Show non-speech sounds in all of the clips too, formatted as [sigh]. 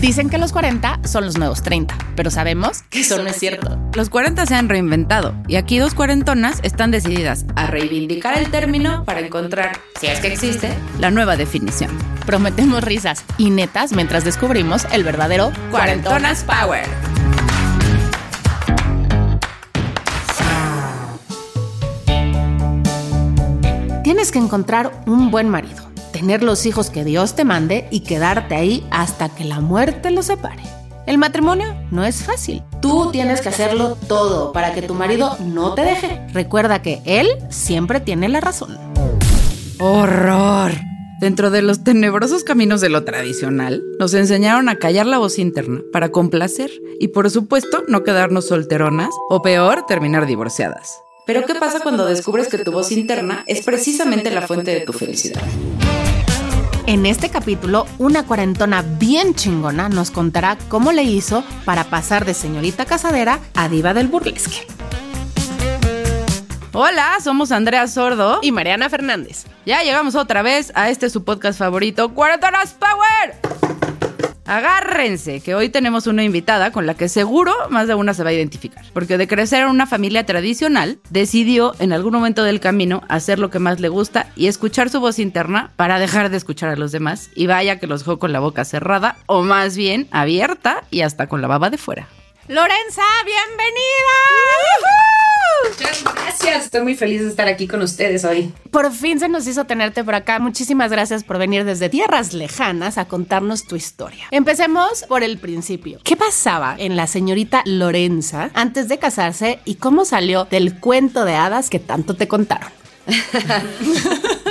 Dicen que los 40 son los nuevos 30, pero sabemos que eso no es cierto. Los 40 se han reinventado y aquí dos cuarentonas están decididas a reivindicar el término para encontrar, si es que existe, la nueva definición. Prometemos risas y netas mientras descubrimos el verdadero Cuarentonas Power. Tienes que encontrar un buen marido, tener los hijos que Dios te mande y quedarte ahí hasta que la muerte los separe. El matrimonio no es fácil. Tú tienes que hacerlo todo para que tu marido no te deje. Recuerda que él siempre tiene la razón. ¡Horror! Dentro de los tenebrosos caminos de lo tradicional, nos enseñaron a callar la voz interna para complacer y por supuesto no quedarnos solteronas o peor, terminar divorciadas. Pero ¿qué pasa cuando descubres que tu voz interna es precisamente la fuente de tu felicidad? En este capítulo, una cuarentona bien chingona nos contará cómo le hizo para pasar de señorita casadera a diva del burlesque. Hola, somos Andrea Sordo Y Mariana Fernández. ya llegamos otra vez a este su podcast favorito, Cuarentonas Power. Agárrense, que hoy tenemos una invitada con la que seguro más de una se va a identificar. Porque de crecer en una familia tradicional, decidió en algún momento del camino hacer lo que más le gusta y escuchar su voz interna para dejar de escuchar a los demás. Y vaya que los dejó con la boca cerrada, o más bien abierta y hasta con la baba de fuera. Lorenza, bienvenida. Muchas gracias. Estoy muy feliz de estar aquí con ustedes hoy. Por fin se nos hizo tenerte por acá. Muchísimas gracias por venir desde tierras lejanas a contarnos tu historia. Empecemos por el principio. ¿Qué pasaba en la señorita Lorenza antes de casarse y cómo salió del cuento de hadas que tanto te contaron? [laughs]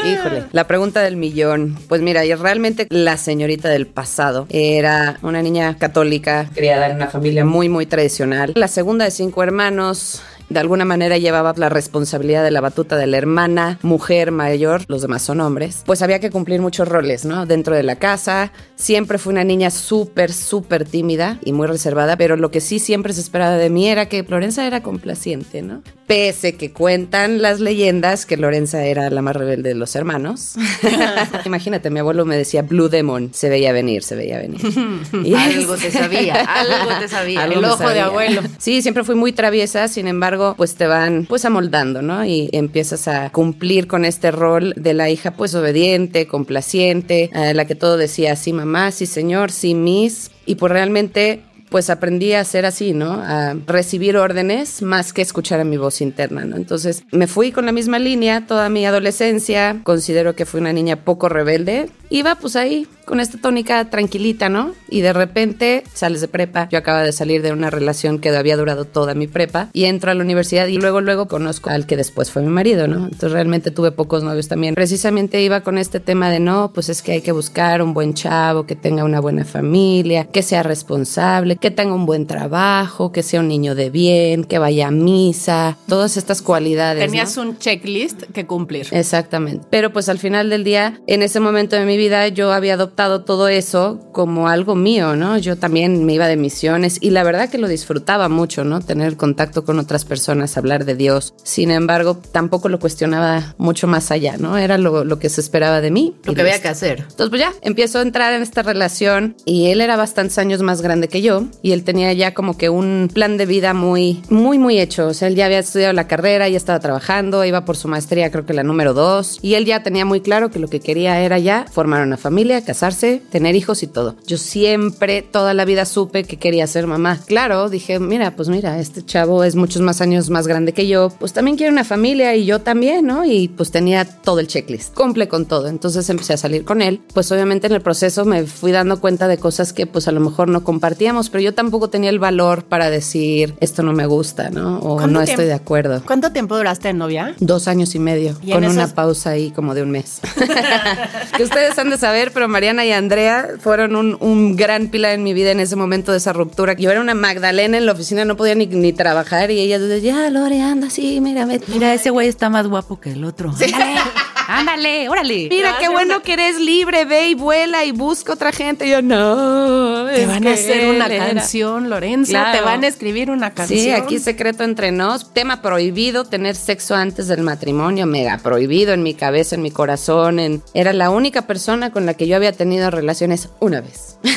Híjole, la pregunta del millón. Pues mira, y realmente la señorita del pasado era una niña católica criada en una familia muy, muy tradicional. La segunda de cinco hermanos. De alguna manera llevaba la responsabilidad de la batuta de la hermana, mujer mayor, los demás son hombres. Pues había que cumplir muchos roles, ¿no? Dentro de la casa. Siempre fue una niña súper, súper tímida y muy reservada, pero lo que sí siempre se esperaba de mí era que Lorenza era complaciente, ¿no? Pese que cuentan las leyendas que Lorenza era la más rebelde de los hermanos. [laughs] Imagínate, mi abuelo me decía Blue Demon. Se veía venir, se veía venir. [laughs] Y- Algo te [laughs] sabía, algo te sabía. Algo el ojo de sabía. abuelo. Sí, siempre fui muy traviesa, sin embargo, pues te van pues amoldando, ¿no? Y empiezas a cumplir con este rol de la hija pues obediente, complaciente, eh, la que todo decía sí mamá, sí señor, sí miss. Y pues realmente pues aprendí a ser así, ¿no? A recibir órdenes más que escuchar a mi voz interna, ¿no? Entonces me fui con la misma línea toda mi adolescencia, considero que fui una niña poco rebelde, iba pues ahí con esta tónica tranquilita, ¿no? Y de repente sales de prepa, yo acaba de salir de una relación que había durado toda mi prepa y entro a la universidad y luego luego conozco al que después fue mi marido, ¿no? Entonces realmente tuve pocos novios también. Precisamente iba con este tema de no, pues es que hay que buscar un buen chavo, que tenga una buena familia, que sea responsable, que tenga un buen trabajo, que sea un niño de bien, que vaya a misa, todas estas cualidades. ¿no? Tenías un checklist que cumplir. Exactamente. Pero pues al final del día, en ese momento de mi vida, yo había adoptado todo eso como algo mío, ¿no? Yo también me iba de misiones y la verdad que lo disfrutaba mucho, ¿no? Tener contacto con otras personas, hablar de Dios. Sin embargo, tampoco lo cuestionaba mucho más allá, ¿no? Era lo, lo que se esperaba de mí. Lo que había que hacer. Entonces, pues ya, empiezo a entrar en esta relación y él era bastantes años más grande que yo y él tenía ya como que un plan de vida muy, muy, muy hecho. O sea, él ya había estudiado la carrera, ya estaba trabajando, iba por su maestría, creo que la número dos, y él ya tenía muy claro que lo que quería era ya formar una familia, casarse, tener hijos y todo. Yo siempre, toda la vida supe que quería ser mamá. Claro, dije, mira, pues mira, este chavo es muchos más años más grande que yo, pues también quiere una familia y yo también, ¿no? Y pues tenía todo el checklist, cumple con todo. Entonces empecé a salir con él. Pues obviamente en el proceso me fui dando cuenta de cosas que pues a lo mejor no compartíamos, pero yo tampoco tenía el valor para decir esto no me gusta, ¿no? O ¿Cuánto no estoy de acuerdo. ¿Cuánto tiempo duraste en novia? Dos años y medio, Y con una esos- pausa ahí como de un mes. [laughs] que ustedes han de saber, pero Mariana y Andrea fueron un, un gran pilar en mi vida en ese momento de esa ruptura. Yo era una Magdalena en la oficina, no podía ni, ni trabajar y ella decía, ya, Lore, anda, sí, mira, vete. Mira, ese güey está más guapo que el otro. Ándale, [laughs] ándale, órale. Mira, qué bueno que eres libre, ve y vuela y busca otra gente. Y yo, no, Te van a hacer una era- canción, Lorenza. Claro. Te van a escribir una canción. Sí, aquí secreto entre nos. Tema prohibido, tener sexo antes del matrimonio, mega prohibido en mi cabeza, en mi corazón. En... Era la única persona con la que yo había tenido relaciones una vez. [laughs]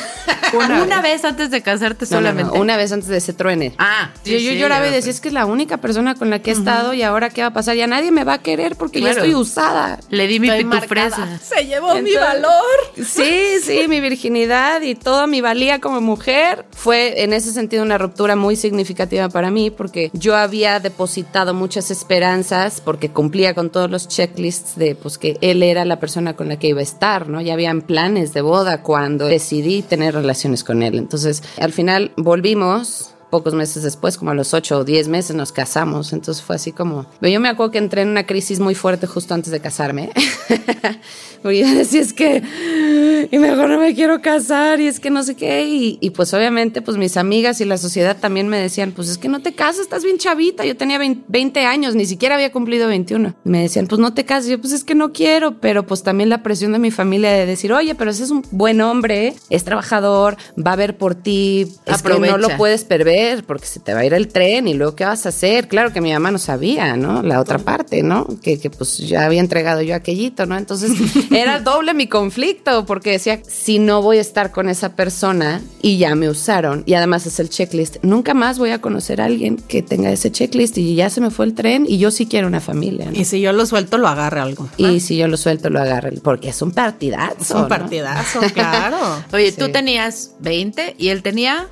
Una, vez antes de casarte No, no, no, solamente. una vez antes de ese truene. Ah, yo, yo lloraba y decía, es que es la única persona con la que he estado y ahora qué va a pasar. Ya nadie me va a querer porque ya estoy usada. Le di mi pitufresa. [laughs] Se llevó mi valor. Sí, sí, mi virginidad y toda mi valía como mujer fue en ese sentido una ruptura muy significativa para mí porque yo había depositado muchas esperanzas porque cumplía con todos los checklists de pues que él era la persona con la que iba a estar, ¿no? Ya habían planes de boda cuando decidí tener relaciones con él. Entonces, al final volvimos pocos meses después, como a los ocho o diez meses, nos casamos. Entonces fue así como... Yo me acuerdo que entré en una crisis muy fuerte justo antes de casarme. [laughs] Porque yo decía, es que... Y mejor no me quiero casar y es que no sé qué. Y, y pues obviamente pues mis amigas y la sociedad también me decían, pues es que no te casas, estás bien chavita. Yo tenía 20, 20 años, ni siquiera había cumplido 21. Y me decían, pues no te cases. Yo pues es que no quiero. Pero pues también la presión de mi familia de decir, oye, pero ese es un buen hombre, es trabajador, va a ver por ti. Es que no Aprovecha. lo puedes perder porque se te va a ir el tren y luego qué vas a hacer. Claro que mi mamá no sabía, ¿no? La otra parte, ¿no? Que, que pues ya había entregado yo aquellito, ¿no? Entonces [laughs] era doble mi conflicto porque decía, si no voy a estar con esa persona y ya me usaron y además es el checklist, nunca más voy a conocer a alguien que tenga ese checklist y ya se me fue el tren y yo sí quiero una familia, ¿no? Y si yo lo suelto, lo agarre algo. Y si yo lo suelto, lo agarre, porque es un partidazo. Es un ¿no? partidazo, claro. [laughs] Oye, tú tenías 20 y él tenía,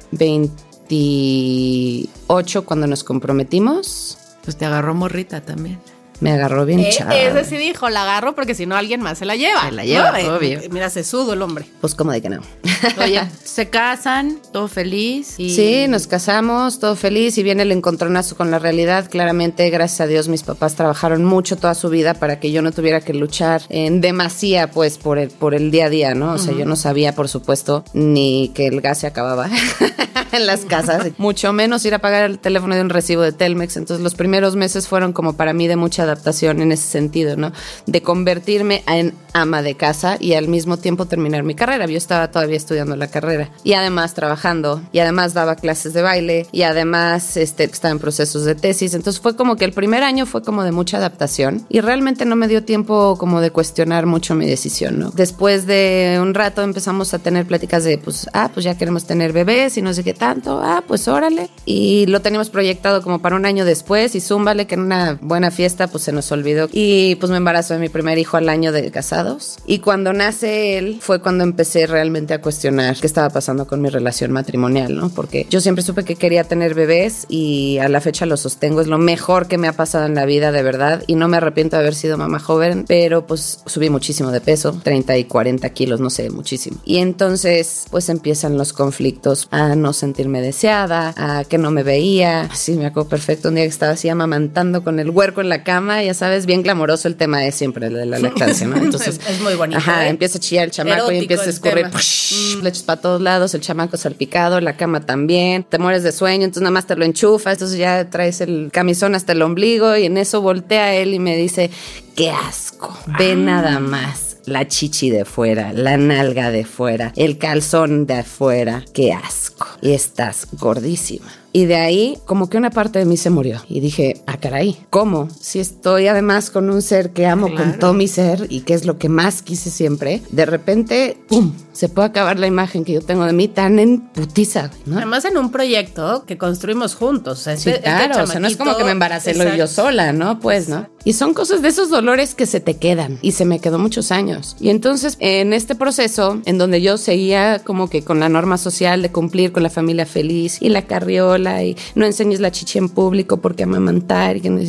28 cuando nos comprometimos. pues te agarró morrita también. Me agarró bien Eh, chavo. ese sí dijo, la agarro porque si no alguien más se la lleva. Se la lleva, Eh, obvio. Mira, se sudo el hombre. Pues como de que no. [laughs] Oye, [laughs] se casan, todo feliz. Y... Sí, nos casamos, todo feliz y viene el encontronazo con la realidad. Claramente, gracias a Dios, mis papás trabajaron mucho toda su vida para que yo no tuviera que luchar en demasía, pues, por el, por el día a día, ¿no? O sea, yo no sabía, por supuesto, ni que el gas se acababa [laughs] en las casas, mucho menos ir a pagar el teléfono de un recibo de Telmex. Entonces, los primeros meses fueron como para mí de mucha adaptación en ese sentido, ¿no? De convertirme en ama de casa y al mismo tiempo terminar mi carrera. Yo estaba todavía estudiando la carrera y además trabajando y además daba clases de baile y además este, estaba en procesos de tesis. Entonces fue como que el primer año fue como de mucha adaptación y realmente no me dio tiempo como de cuestionar mucho mi decisión, ¿no? Después de un rato empezamos a tener pláticas de, pues, ah, pues ya queremos tener bebés y no sé qué tanto, ah, pues órale. Y lo teníamos proyectado como para un año después y zúmbale que en una buena fiesta pues se nos olvidó y pues me embarazó de mi primer hijo al año de casados. Y cuando nace él fue cuando empecé realmente a cuestionar qué estaba pasando con mi relación matrimonial, ¿no? Porque yo siempre supe que quería tener bebés y a la fecha lo sostengo, es lo mejor que me ha pasado en la vida, de verdad, y no me arrepiento de haber sido mamá joven, pero pues subí muchísimo de peso, 30 y 40 kilos, no sé, muchísimo. Y entonces pues empiezan los conflictos a no sentirme deseada, a que no me veía. Sí, me acuerdo perfecto un día que estaba así amamantando con el huerco en la cama, ya sabes, bien glamoroso el tema de siempre, el de la lactancia, ¿no? [laughs] Entonces, Es muy bonito, Ajá, ¿eh? empieza a chillar el chamaco y empieza a escurrir push, leches para todos lados, el chamaco salpicado, la cama también, te mueres de sueño, entonces nada más te lo enchufas, entonces ya traes el camisón hasta el ombligo y en eso voltea él y me dice, qué asco, ve nada más. La chichi de fuera, la nalga de fuera, el calzón de afuera, qué asco. Y estás gordísima. Y de ahí, como que una parte de mí se murió. Y dije, ah, caray, ¿cómo? Si estoy además con un ser que amo con todo mi ser y que es lo que más quise siempre, de repente, ¡pum! Se puede acabar la imagen que yo tengo de mí tan en putiza, ¿no? Además en un proyecto que construimos juntos. Sea, Sí, este- este claro, o sea, no es como que me embaracé lo yo sola, ¿no? Pues, ¿no? Y son cosas de esos dolores que se te quedan y se me quedó muchos años. Y entonces, en este proceso, en donde yo seguía como que con la norma social de cumplir con la familia feliz y la carriola y no enseñes la chichi en público porque amamantar y que no,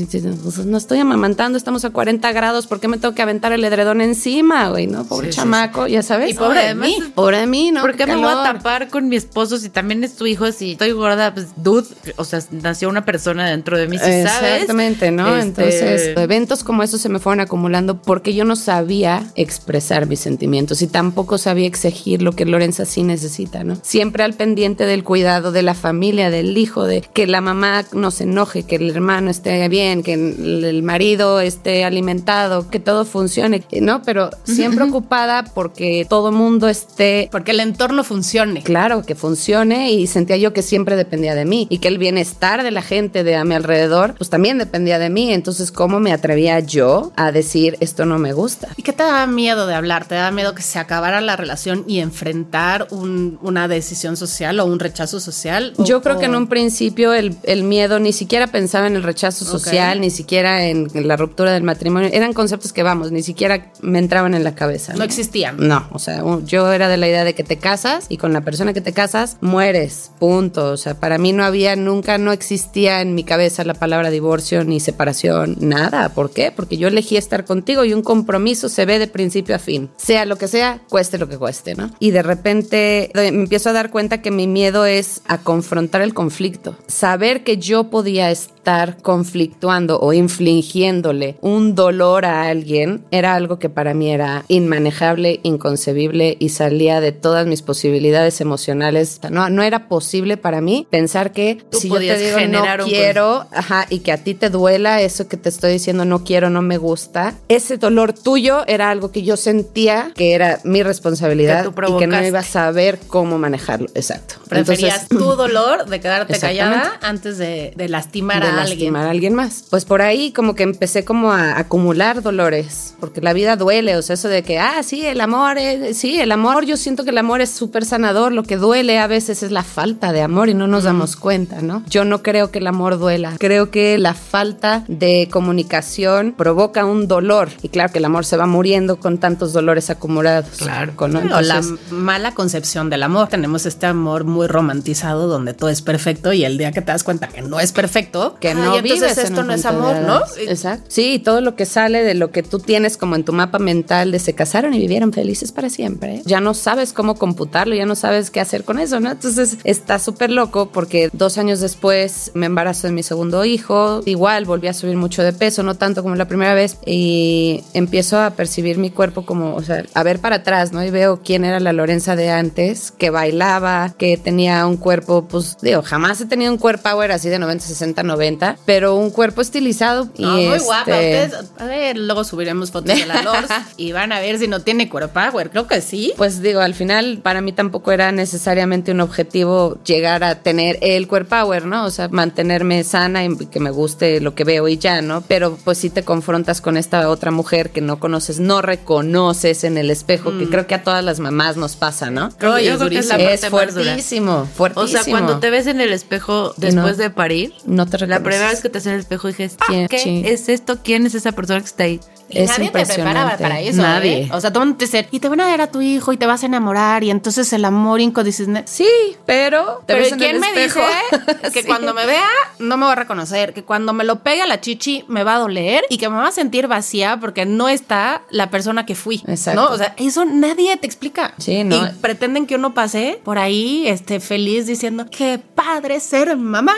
no estoy amamantando, estamos a 40 grados, ¿por qué me tengo que aventar el edredón encima, güey? ¿No? Pobre Sí, sí, chamaco, ya sabes. Y pobre de mí. Pobre de mí, ¿no? ¿Por qué me voy a tapar con mi esposo si también es tu hijo? Si estoy gorda, pues, dude, o sea, nació una persona dentro de mí, si sabes. Exactamente, ¿no? Este, Entonces, eventos como esos se me fueron acumulando porque yo no sabía expresar mis sentimientos y tampoco sabía exigir lo que Lorenza sí necesita, ¿no? Siempre al pendiente del cuidado de la familia, del hijo, de que la mamá no se enoje, que el hermano esté bien, que el marido esté alimentado, que todo funcione, ¿no? Pero siempre [laughs] ocupada porque todo mundo esté Porque el entorno funcione. Claro, que funcione y sentía yo que siempre dependía de mí y que el bienestar de la gente de a mi alrededor pues también dependía de mí. Entonces, ¿cómo me atrevía yo a decir esto no me gusta? ¿Y qué te da miedo de hablar? ¿Te da miedo que se acabara la relación y enfrentar un- una decisión social o un rechazo social? ¿O- Yo creo que en o- un principio el, el miedo ni siquiera pensaba en el rechazo social, ni siquiera en la ruptura del matrimonio. Eran conceptos que, vamos, ni siquiera me entraban en la cabeza. no existían. No, o sea, yo era de la idea de que te casas y con la persona que te casas mueres, punto. O sea, para mí no había, nunca, no existía en mi cabeza la palabra divorcio ni separación, nada. ¿Por qué? Porque yo elegí estar contigo y un compromiso se ve de principio a fin. Sea lo que sea, cueste lo que cueste, ¿no? Y de repente de- me empiezo a dar cuenta que mi miedo es a confrontar el conflicto. Saber que yo podía estar conflictuando o infligiéndole un dolor a alguien era algo que para mí era inmanejable, inconcebible y salía de todas mis posibilidades emocionales. No, no era posible para mí pensar que Tú si yo te digo generar no quiero, ajá, y que a ti te duela eso que te estoy diciendo no quiero, no me gusta, ese dolor tuyo era algo que yo sentía que era mi responsabilidad Que y que no iba a saber cómo manejarlo. Exacto. Preferías Entonces, tu [laughs] dolor de quedarte callada antes de, de lastimar de a lastimar a alguien más. Pues por ahí como que empecé como a acumular dolores, porque la vida duele, o sea, eso de que, ah, sí, el amor, es- sí, el amor, yo siento que el amor es súper sanador, lo que duele a veces es la falta de amor y no nos damos cuenta, ¿no? Yo no creo que el amor duela, creo que la falta de comunicación provoca un dolor y claro que el amor se va muriendo con tantos dolores acumulados. Claro. Con- la mala concepción del amor. Tenemos este amor muy romantizado donde todo es perfecto y el día que te das cuenta que no es perfecto, que no entonces vives esto no es amor, ¿no? Exacto. Sí, y todo lo que sale de lo que tú tienes como en tu mapa mental de se casaron y vivieron felices para siempre. Ya no sabes cómo computarlo, ya no sabes qué hacer con eso, ¿no? Entonces está súper loco porque dos años después me embarazo de mi segundo hijo. Igual volví a subir mucho de peso, no tanto como la primera vez. Y empiezo a percibir mi cuerpo como, o sea, a ver para atrás, ¿no? Y veo quién era la Lorenza de antes, que bailaba, que tenía un cuerpo, pues, digo, jamás he tenido un cuerpo power así de 90, 60, 90, pero un cuerpo estilizado. Y No, muy este, guapa. Ustedes, a ver, luego subiremos fotos de la [laughs] Lors y van a ver si no tiene cuero power. Creo que sí. Pues digo, al final para mí tampoco era necesariamente un objetivo llegar a tener el core power, ¿no? O sea, mantenerme sana y que me guste lo que veo y ya, ¿no? Pero pues sí te confrontas con esta otra mujer que no conoces, no reconoces en el espejo, que creo que a todas las mamás nos pasa, ¿no? Creo- Oye, yo creo que es la es parte más dura. fuertísimo, O fuertísimo. sea, cuando te ves en el espejo después no- de parir, no te la primera vez que te en el espejo dices, ¿Quién? ¿qué Sí. es esto? ¿Quién es esa persona que está ahí? Y Es nadie te preparaba para eso. Nadie. ¿eh? O sea, todo el mundo te dice, y te van a ver a tu hijo y te vas a enamorar. Y entonces el amor incondicional. Sí, pero te Pero ves ¿y en quién el me espejo. dice [laughs] que Sí. cuando me vea no me va a reconocer? Que cuando me lo pegue a la chichi me va a doler y que me va a sentir vacía porque no está la persona que fui. Exacto. ¿no? O sea, eso nadie te explica. Sí, ¿no? Y pretenden que uno pase por ahí este, feliz diciendo, qué padre ser mamá.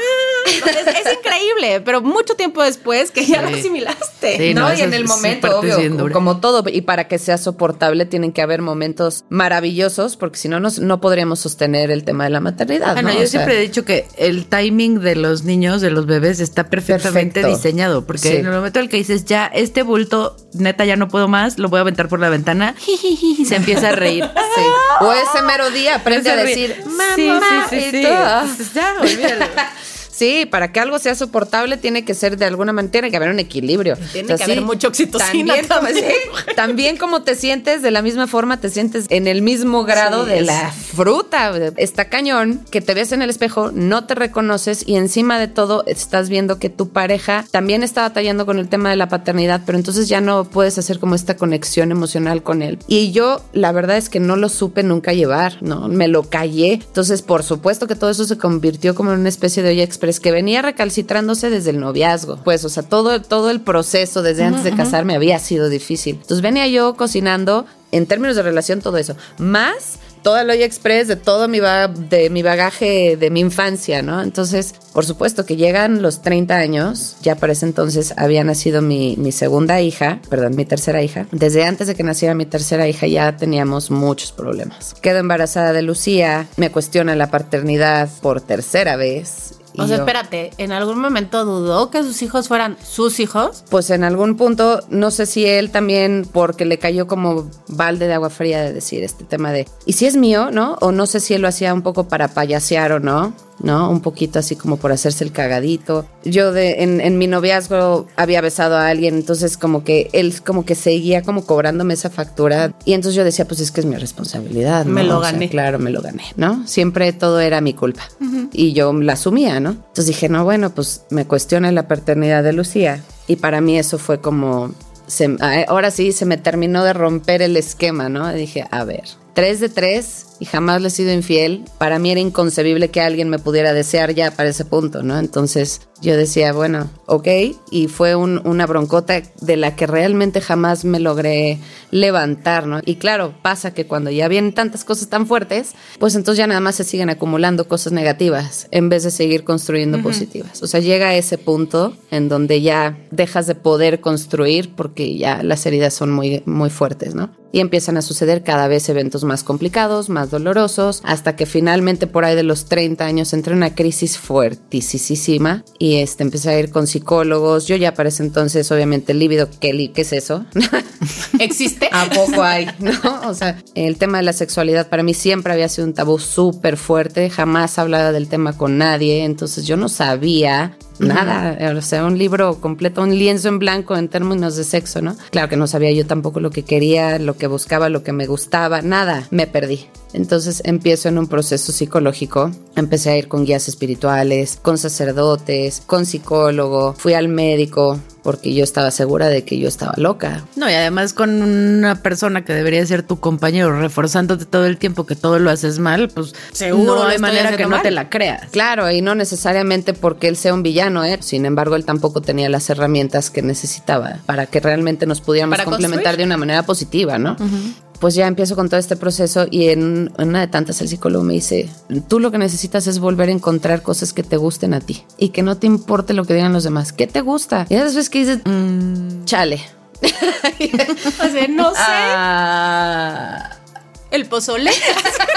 es, es increíble, pero mucho tiempo después que ya lo asimilaste. Sí, no, no, y en el momento, bien como todo, y para que sea soportable tienen que haber momentos maravillosos, porque si no, nos- no podríamos sostener el tema de la maternidad. Bueno, ¿no? yo O sea, siempre he dicho que el timing de los niños, de los bebés, está perfectamente Perfecto. diseñado. Porque Sí. en el momento en el que dices, ya, este bulto, neta, ya no puedo más, lo voy a aventar por la ventana, [laughs] y se empieza a reír. [laughs] sí. O ese mero día aprende a decir, sí, mamá, sí, sí, y todo. Ya, olvídalo. [laughs] Sí, para que algo sea soportable tiene que ser de alguna manera, tiene que haber un equilibrio. Tiene que haber mucha oxitocina También, como- también. sí, también como te sientes, de la misma forma te sientes en el mismo grado Sí, de es- la fruta. Está cañón que te ves en el espejo, no te reconoces y encima de todo estás viendo que tu pareja también está batallando con el tema de la paternidad, pero entonces ya no puedes hacer como esta conexión emocional con él. Y yo la verdad es que no lo supe nunca llevar, ¿no? Me lo callé. Entonces, por supuesto que todo eso se convirtió como en una especie de olla express que venía recalcitrándose desde el noviazgo. Pues, o sea, todo, todo el proceso desde antes de casarme había sido difícil. Entonces venía yo cocinando en términos de relación todo eso. Más toda el olla express de todo mi, de mi bagaje de mi infancia, ¿no? Entonces, por supuesto que llegan los 30 años, ya para ese entonces había nacido mi, mi segunda hija, perdón, mi tercera hija. Desde antes de que naciera mi tercera hija ya teníamos muchos problemas. Quedo embarazada de Lucía, me cuestiona la paternidad por tercera vez O sea, yo- espérate, ¿en algún momento dudó que sus hijos fueran sus hijos? Pues en algún punto, no sé si él también, porque le cayó como balde de agua fría de decir este tema de, ¿y si es mío, no? O no sé si él lo hacía un poco para payasear o no, ¿no? Un poquito así como por hacerse el cagadito. Yo de, en, en mi noviazgo había besado a alguien, entonces como que él como que seguía como cobrándome esa factura. Y entonces yo decía, pues es que es mi responsabilidad. ¿no? Me lo O sea, gané. claro, me lo gané, ¿no? Siempre todo era mi culpa. Y yo la asumía, ¿no? Entonces dije, no, bueno, pues me cuestiona la paternidad de Lucía. Y para mí eso fue como, se- ahora sí se me terminó de romper el esquema, ¿no? Y dije, a ver, tres de tres y jamás le he sido infiel. Para mí era inconcebible que alguien me pudiera desear ya para ese punto, ¿no? Entonces yo decía, bueno, ok. Y fue un- una broncota de la que realmente jamás me logré levantar, ¿no? Y claro, pasa que cuando ya vienen tantas cosas tan fuertes, pues entonces ya nada más se siguen acumulando cosas negativas en vez de seguir construyendo positivas. O sea, llega a ese punto en donde ya dejas de poder construir porque ya las heridas son muy, muy fuertes, ¿no? Y empiezan a suceder cada vez eventos más complicados, más dolorosos, hasta que finalmente por ahí de los 30 años entré en una crisis fuertísima y este, empecé a ir con psicólogos. Yo ya para ese entonces, obviamente, líbido, ¿qué, li- qué es eso? [laughs] [laughs] ¿Existe? ¿A poco hay? [laughs] ¿No? O sea, el tema de la sexualidad para mí siempre había sido un tabú súper fuerte. Jamás hablaba del tema con nadie. Entonces yo no sabía nada. O sea, un libro completo, un lienzo en blanco en términos de sexo, ¿no? Claro que no sabía yo tampoco lo que quería, lo que buscaba, lo que me gustaba. Nada. Me perdí. Entonces empiezo en un proceso psicológico. Empecé a ir con guías espirituales, con sacerdotes, con psicólogo. Fui al médico porque yo estaba segura de que yo estaba loca. No, y además con una persona que debería ser tu compañero, reforzándote todo el tiempo que todo lo haces mal, pues Seguro no hay manera que no te la creas. Claro, y no necesariamente porque él sea un villano, ¿eh? Sin embargo, él tampoco tenía las herramientas que necesitaba para que realmente nos pudiéramos Para complementar construir. de una manera positiva, ¿no? Pues ya empiezo con todo este proceso y en en una de tantas el psicólogo me dice, tú lo que necesitas es volver a encontrar cosas que te gusten a ti y que no te importe lo que digan los demás. ¿Qué te gusta? Y esas veces que dices, Mm. chale. [laughs] O sea, no sé. Ah, El pozole.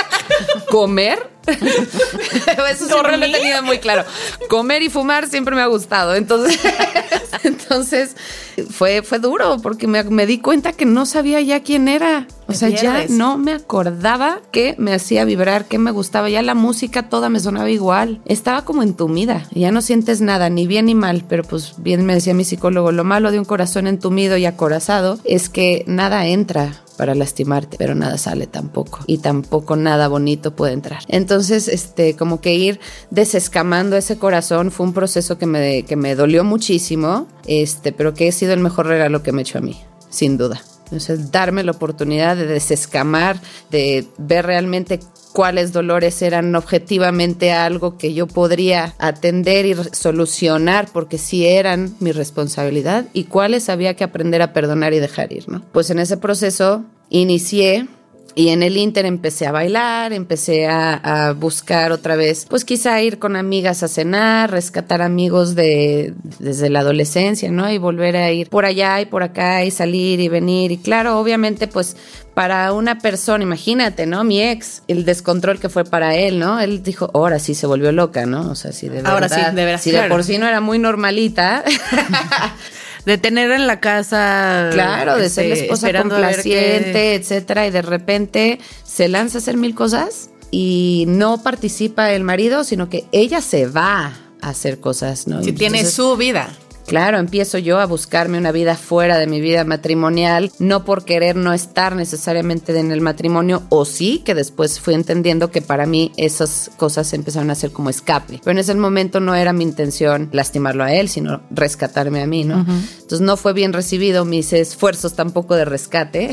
[laughs] ¿Comer? [laughs] Eso siempre lo he tenido muy claro. Comer y fumar siempre me ha gustado. Entonces, [laughs] entonces fue, fue duro porque me, me di cuenta que no sabía ya quién era. O sea, ya no me acordaba qué me hacía vibrar, qué me gustaba. Ya la música toda me sonaba igual. Estaba como entumida. Ya no sientes nada, ni bien ni mal. Pero pues bien me decía mi psicólogo, lo malo de un corazón entumido y acorazado es que nada entra para lastimarte, pero nada sale tampoco. Y tampoco nada bonito puede entrar. Entonces, este, como que ir desescamando ese corazón fue un proceso que me, que me dolió muchísimo, este, pero que ha sido el mejor regalo que me he hecho a mí, sin duda. Entonces, darme la oportunidad de desescamar, de ver realmente cuáles dolores eran objetivamente algo que yo podría atender y solucionar porque sí eran mi responsabilidad y cuáles había que aprender a perdonar y dejar ir, ¿no? Pues en ese proceso inicié y en el Inter empecé a bailar, empecé a, a buscar otra vez, pues quizá ir con amigas a cenar, rescatar amigos de desde la adolescencia, ¿no? Y volver a ir por allá y por acá y salir y venir. Y claro, obviamente, pues para una persona, imagínate, ¿no? Mi ex, el descontrol que fue para él, ¿no? Él dijo, ahora sí se volvió loca, ¿no? O sea, si de verdad. Ahora sí, de veras, Si de por sí no era muy normalita. [laughs] De tener en la casa. Claro, de ser la este, esposa complaciente, qué- etcétera, y de repente se lanza a hacer mil cosas y no participa el marido, sino que ella se va a hacer cosas, ¿no? Si tiene su vida. Claro, empiezo yo a buscarme una vida fuera de mi vida matrimonial, no por querer no estar necesariamente en el matrimonio, o sí, que después fui entendiendo que para mí esas cosas empezaron a ser como escape. Pero en ese momento no era mi intención lastimarlo a él, sino rescatarme a mí, ¿no? Entonces no fue bien recibido mis esfuerzos tampoco de rescate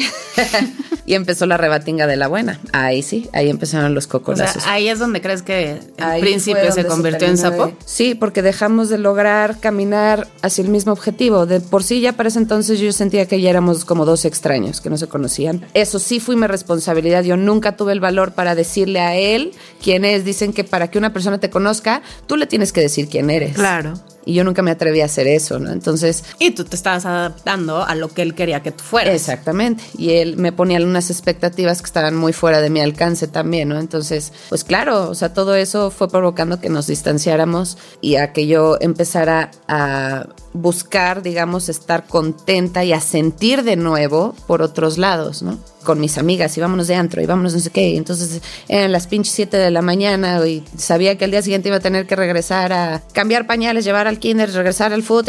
[laughs] y empezó la rebatinga de la buena. Ahí sí, ahí empezaron los O sea, cocolazos. ahí es donde crees que príncipe fue se convirtió en sapo. de- Sí, porque dejamos de lograr caminar hacia el mismo objetivo. De por sí ya para ese entonces yo sentía que ya éramos como dos extraños que no se conocían. Eso sí fue mi responsabilidad. Yo nunca tuve el valor para decirle a él quién es. Dicen que para que una persona te conozca, tú le tienes que decir quién eres. Claro. Y yo nunca me atreví a hacer eso, ¿no? Entonces... Y tú te estabas adaptando a lo que él quería que tú fueras. Exactamente. Y él me ponía unas expectativas que estaban muy fuera de mi alcance también, ¿no? Entonces, pues claro, o sea, todo eso fue provocando que nos distanciáramos y a que yo empezara a buscar, digamos, estar contenta y a sentir de nuevo por otros lados, ¿no? Con mis amigas y vámonos de antro y vámonos no sé qué. Entonces eran las pinches 7 de la mañana y sabía que al día siguiente iba a tener que regresar a cambiar pañales, llevar al kinder, regresar al fútbol,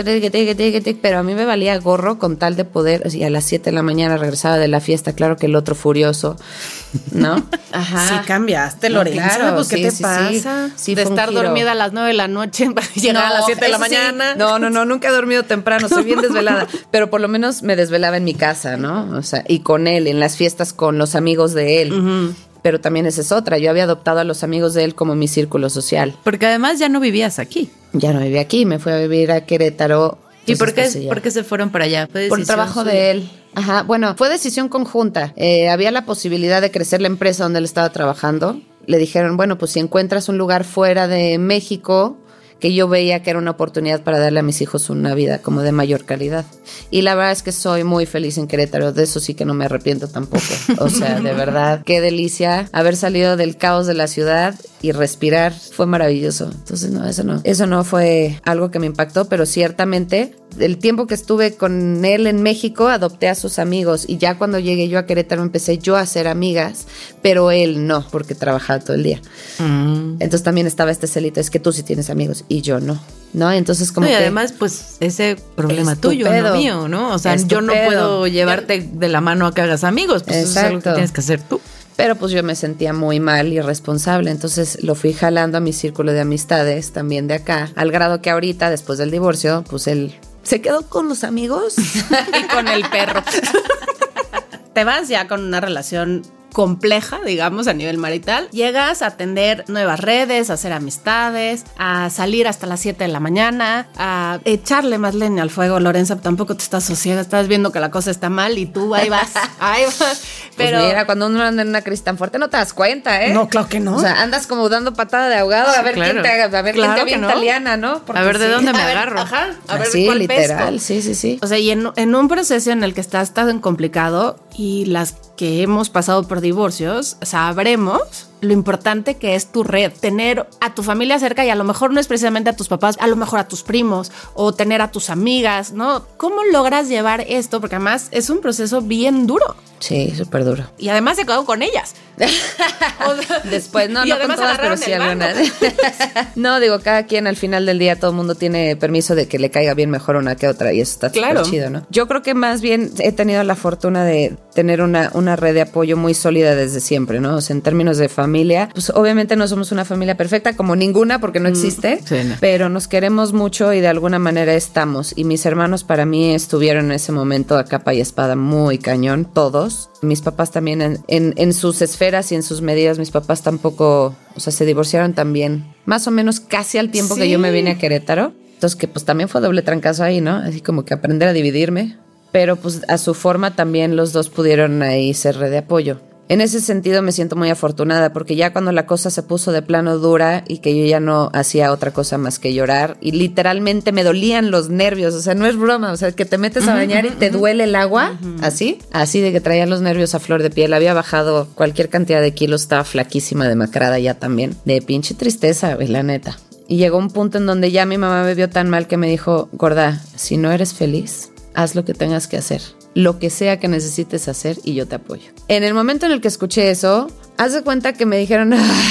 pero a mí me valía gorro con tal de poder, y a las 7 de la mañana regresaba de la fiesta, claro que el otro furioso, ¿no? [laughs] Ajá. Sí cambiaste, Lorenzo, pues, ¿qué te pasa? de estar dormida a las 9 de la noche [laughs] llegar a las 7 de la mañana. No, no, no, nunca dormido temprano, soy bien [laughs] desvelada, pero por lo menos me desvelaba en mi casa, ¿no? O sea, y con él, en las fiestas con los amigos de él. Pero también esa es otra, yo había adoptado a los amigos de él como mi círculo social. Porque además ya no vivías aquí. Ya no vivía aquí, me fui a vivir a Querétaro. ¿Y por qué, por qué se fueron para allá? por el trabajo de él. Ajá, bueno, fue decisión conjunta. Eh, había la posibilidad de crecer la empresa donde él estaba trabajando. Le dijeron, bueno, pues si encuentras un lugar fuera de México, que yo veía que era una oportunidad para darle a mis hijos una vida como de mayor calidad. Y la verdad es que soy muy feliz en Querétaro, de eso sí que no me arrepiento tampoco. O sea, de [laughs] verdad, qué delicia haber salido del caos de la ciudad y respirar, fue maravilloso. Entonces, no, eso no, eso no fue algo que me impactó, pero ciertamente el tiempo que estuve con él en México, adopté a sus amigos y ya cuando llegué yo a Querétaro empecé yo a hacer amigas, pero él no, porque trabajaba todo el día. Mm. Entonces también estaba este celito, es que tú sí tienes amigos y yo no. ¿No? Entonces como y además pues ese problema tuyo, no mío, ¿no? O sea, yo no puedo llevarte de la mano a que hagas amigos, pues eso es algo que tienes que hacer tú. Pero pues yo me sentía muy mal y responsable, entonces lo fui jalando a mi círculo de amistades también de acá, al grado que ahorita, después del divorcio, pues él se quedó con los amigos [laughs] y con el perro. [laughs] Te vas ya con una relación compleja, digamos, a nivel marital, llegas a atender nuevas redes, a hacer amistades, a salir hasta las 7 de la mañana, a echarle más leña al fuego. Lorenza, tampoco te estás sosiega, estás viendo que la cosa está mal y tú ahí vas, [laughs] ahí vas. Pues Pero mira, cuando uno anda en una crisis tan fuerte no te das cuenta, ¿eh? No, claro que no. O sea, andas como dando patada de ahogado a ver quién te haga, a ver quién te italiana, ¿no? a ver de dónde me agarro. ajá, a ver sí, literal, sí, sí, sí. O sea, y en, en un proceso en el que estás tan complicado y las que hemos pasado por divorcios, sabremos lo importante que es tu red, tener a tu familia cerca y a lo mejor no es precisamente a tus papás, a lo mejor a tus primos o tener a tus amigas, ¿no? ¿Cómo logras llevar esto? Porque además es un proceso bien duro. Sí, súper duro. Y además se quedó con ellas. [laughs] Después, no, no con todas, pero sí algunas. [laughs] no, digo, cada quien al final del día todo el mundo tiene permiso de que le caiga bien mejor una que otra y eso está claro. chido, ¿no? Yo creo que más bien he tenido la fortuna de tener una, una red de apoyo muy sólida desde siempre, ¿no? O sea, en términos de familia, pues obviamente no somos una familia perfecta como ninguna porque no mm, existe, pero nos queremos mucho y de alguna manera estamos. Y mis hermanos para mí estuvieron en ese momento a capa y espada muy cañón, todos. Mis papás también en, en, sus esferas y en sus medidas, mis papás tampoco, o sea, se divorciaron también, más o menos casi al tiempo que yo me vine a Querétaro. Entonces, que pues también fue doble trancazo ahí, ¿no? Así como que aprender a dividirme. Pero pues a su forma también los dos pudieron ahí ser red de apoyo. En ese sentido me siento muy afortunada porque ya cuando la cosa se puso de plano dura y que yo ya no hacía otra cosa más que llorar y literalmente me dolían los nervios, o sea, no es broma, o sea, que te metes a bañar y te duele el agua, así, así de que traía los nervios a flor de piel, había bajado cualquier cantidad de kilos, estaba flaquísima, demacrada ya también, de pinche tristeza, la neta. Y llegó un punto en donde ya mi mamá me vio tan mal que me dijo, gorda, si no eres feliz, haz lo que tengas que hacer lo que sea que necesites hacer y yo te apoyo. En el momento en el que escuché eso, haz de cuenta que me dijeron, ah,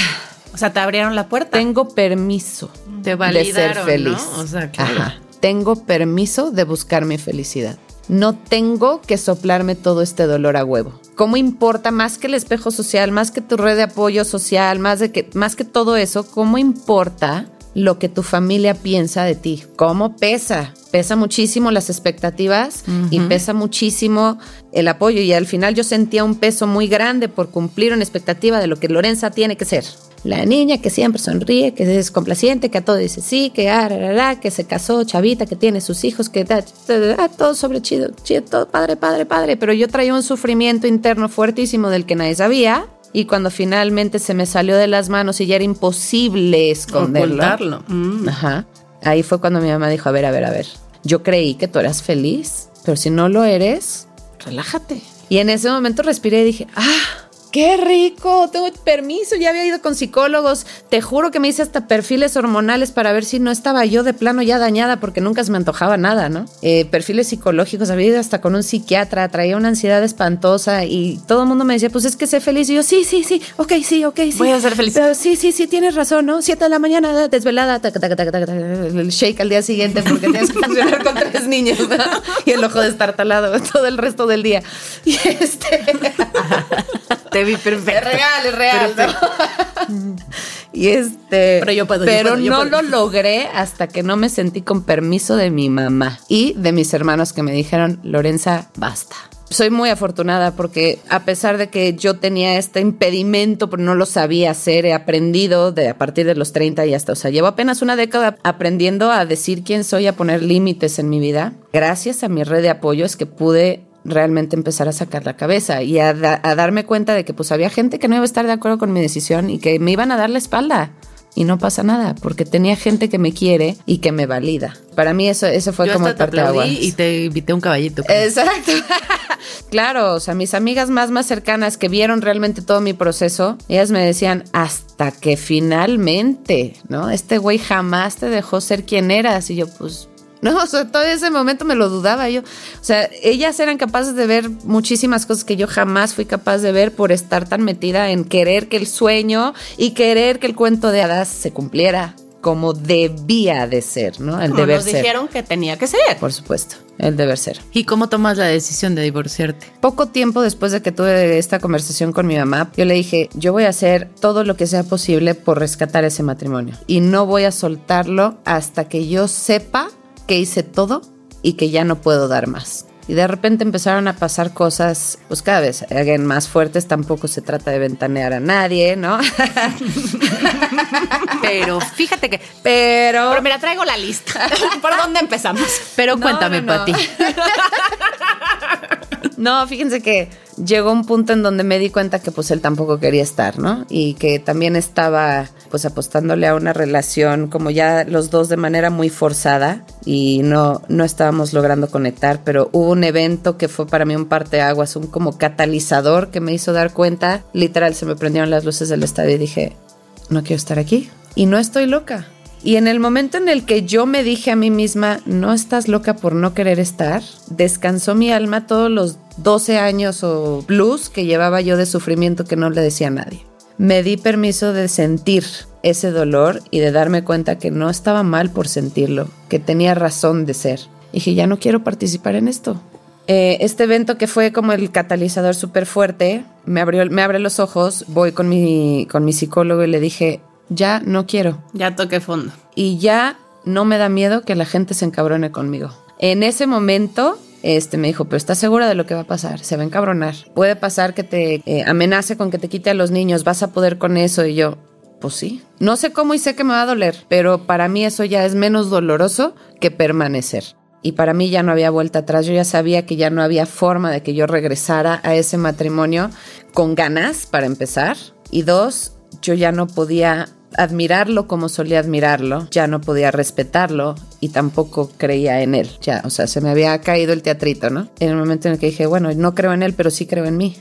o sea, te abrieron la puerta. Tengo permiso de ser feliz. O sea, Ajá. Tengo permiso de buscar mi felicidad. No tengo que soplarme todo este dolor a huevo. ¿Cómo importa más que el espejo social, más que tu red de apoyo social, más de que más que todo eso, cómo importa lo que tu familia piensa de ti. ¿Cómo pesa? Pesa muchísimo las expectativas y pesa muchísimo el apoyo. Y al final yo sentía un peso muy grande por cumplir una expectativa de lo que Lorenza tiene que ser. La niña que siempre sonríe, que es complaciente, que a todo dice sí, que ah, que se casó, chavita, que tiene sus hijos, que da, todo sobre chido, chido, todo padre, padre, padre. Pero yo traía un sufrimiento interno fuertísimo del que nadie sabía y cuando finalmente se me salió de las manos y ya era imposible esconderlo. Mm. Ajá. ahí fue cuando mi mamá dijo, a ver, a ver, a ver, yo creí que tú eras feliz, pero si no lo eres, relájate. Y en ese momento respiré y dije, ah, qué rico, tengo permiso, ya había ido con psicólogos, te juro que me hice hasta perfiles hormonales para ver si no estaba yo de plano ya dañada porque nunca se me antojaba nada, ¿no? Eh, perfiles psicológicos, había ido hasta con un psiquiatra, traía una ansiedad espantosa y todo el mundo me decía, pues es que sé feliz y yo, sí, sí, sí, ok, sí, ok, sí. Voy a ser feliz. sí, sí, sí, tienes razón, ¿no? Siete de la mañana, desvelada, el shake al día siguiente porque tienes que funcionar con tres niños, ¿no? Y el ojo destartalado todo el resto del día. Y este... Vi [laughs] perfecto. Es real, es real. ¿no? y este. Pero yo puedo, yo Pero puedo, yo no puedo. lo logré hasta que no me sentí con permiso de mi mamá y de mis hermanos que me dijeron, Lorenza, basta. Soy muy afortunada porque a pesar de que yo tenía este impedimento, pero no lo sabía hacer, he aprendido de a partir de los 30 y hasta, o sea, llevo apenas una década aprendiendo a decir quién soy, a poner límites en mi vida. Gracias a mi red de apoyo es que pude realmente empezar a sacar la cabeza y a, da- a darme cuenta de que pues había gente que no iba a estar de acuerdo con mi decisión y que me iban a dar la espalda. Y no pasa nada, porque tenía gente que me quiere y que me valida. Para mí eso, eso fue Yo como hasta te parte de y te invité un caballito. Exacto. [laughs] claro, o sea, mis amigas más más cercanas que vieron realmente todo mi proceso, ellas me decían hasta que finalmente, ¿no? Este güey jamás te dejó ser quien eras y yo pues no, o sea, todo ese momento me lo dudaba yo. O sea, ellas eran capaces de ver muchísimas cosas que yo jamás fui capaz de ver por estar tan metida en querer que el sueño y querer que el cuento de hadas se cumpliera como debía de ser, ¿no? El Como deber nos ser. dijeron que tenía que ser. Por supuesto, el deber ser. ¿Y cómo tomas la decisión de divorciarte? Poco tiempo después de que tuve esta conversación con mi mamá, yo le dije, yo voy a hacer todo lo que sea posible por rescatar ese matrimonio y no voy a soltarlo hasta que yo sepa que hice todo y que ya no puedo dar más. Y de repente empezaron a pasar cosas, pues cada vez más fuertes, tampoco se trata de ventanear a nadie, ¿no? [laughs] Pero fíjate que. Pero... Pero mira, traigo la lista. [laughs] ¿Por dónde empezamos? Pero No, cuéntame, no, no. Pati. [laughs] No, fíjense que llegó un punto en donde me di cuenta que pues él tampoco quería estar, ¿no? Y que también estaba pues apostándole a una relación como ya los dos de manera muy forzada y no, no estábamos logrando conectar, pero hubo un evento que fue para mí un parteaguas, un como catalizador que me hizo dar cuenta, literal se me prendieron las luces del estadio y dije, no quiero estar aquí y no estoy loca. Y en el momento en el que yo me dije a mí misma, no estás loca por no querer estar, descansó mi alma todos los 12 años o plus que llevaba yo de sufrimiento que no le decía a nadie. Me di permiso de sentir ese dolor y de darme cuenta que no estaba mal por sentirlo, que tenía razón de ser. Dije, ya no quiero participar en esto. Eh, este evento que fue como el catalizador súper fuerte, me, abrió, me abre los ojos, voy con mi, con mi psicólogo y le dije, ya no quiero Ya toqué fondo. y ya no me da miedo que la gente se encabrone conmigo. En ese momento, este me dijo, pero ¿estás segura de lo que va a pasar? Se va a encabronar. Puede pasar que te eh, amenace con que te quite a los niños, vas a poder con eso y yo. Pues sí. No sé cómo y sé que me va a doler, pero para mí eso ya es menos doloroso que permanecer. Y para mí ya no había vuelta atrás. Yo ya sabía que ya no había forma de que yo regresara a ese matrimonio con ganas, para empezar. Y dos, yo ya no podía admirarlo como solía admirarlo, ya no podía respetarlo y tampoco creía en él. Ya, o sea, se me había caído el teatrito, ¿no? En el momento en el que dije, bueno, no creo en él, pero sí creo en mí.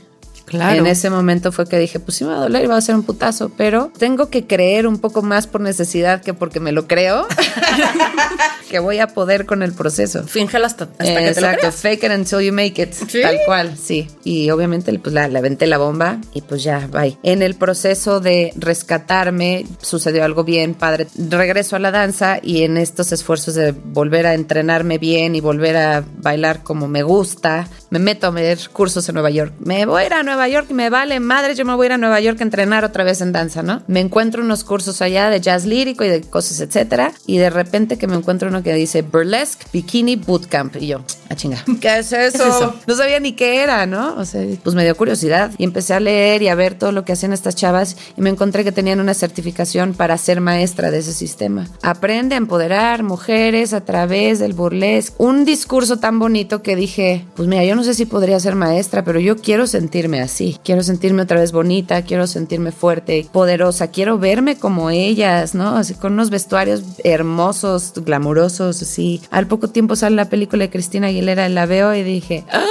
Claro. En ese momento fue que dije, pues sí me va a doler y va a ser un putazo, pero tengo que creer un poco más por necesidad que porque me lo creo, [laughs] que voy a poder con el proceso. Fíngelo hasta, hasta que te lo Exacto, creas. fake it until you make it. Tal cual, sí. Y obviamente pues la, le aventé la bomba y pues ya, bye. En el proceso de rescatarme sucedió algo bien padre. Regreso a la danza y en estos esfuerzos de volver a entrenarme bien y volver a bailar como me gusta, me meto a ver cursos en Nueva York. Me voy a ir a Nueva York y me vale madre, yo me voy a ir a Nueva York a entrenar otra vez en danza, ¿no? Me encuentro unos cursos allá de jazz lírico y de cosas, etcétera, y de repente que me encuentro uno que dice Burlesque Bikini Bootcamp y yo, a chinga. [laughs] ¿Qué es eso? No sabía ni qué era, ¿no? O sea, pues me dio curiosidad y empecé a leer y a ver todo lo que hacían estas chavas y me encontré que tenían una certificación para ser maestra de ese sistema. Aprende a empoderar mujeres a través del burlesque. Un discurso tan bonito que dije, pues mira, yo no no sé si podría ser maestra, pero yo quiero sentirme así. Quiero sentirme otra vez bonita, quiero sentirme fuerte, poderosa, quiero verme como ellas, ¿no? Así con unos vestuarios hermosos, glamurosos, así. Al poco tiempo sale la película de Cristina Aguilera la veo y dije, ¡Ah!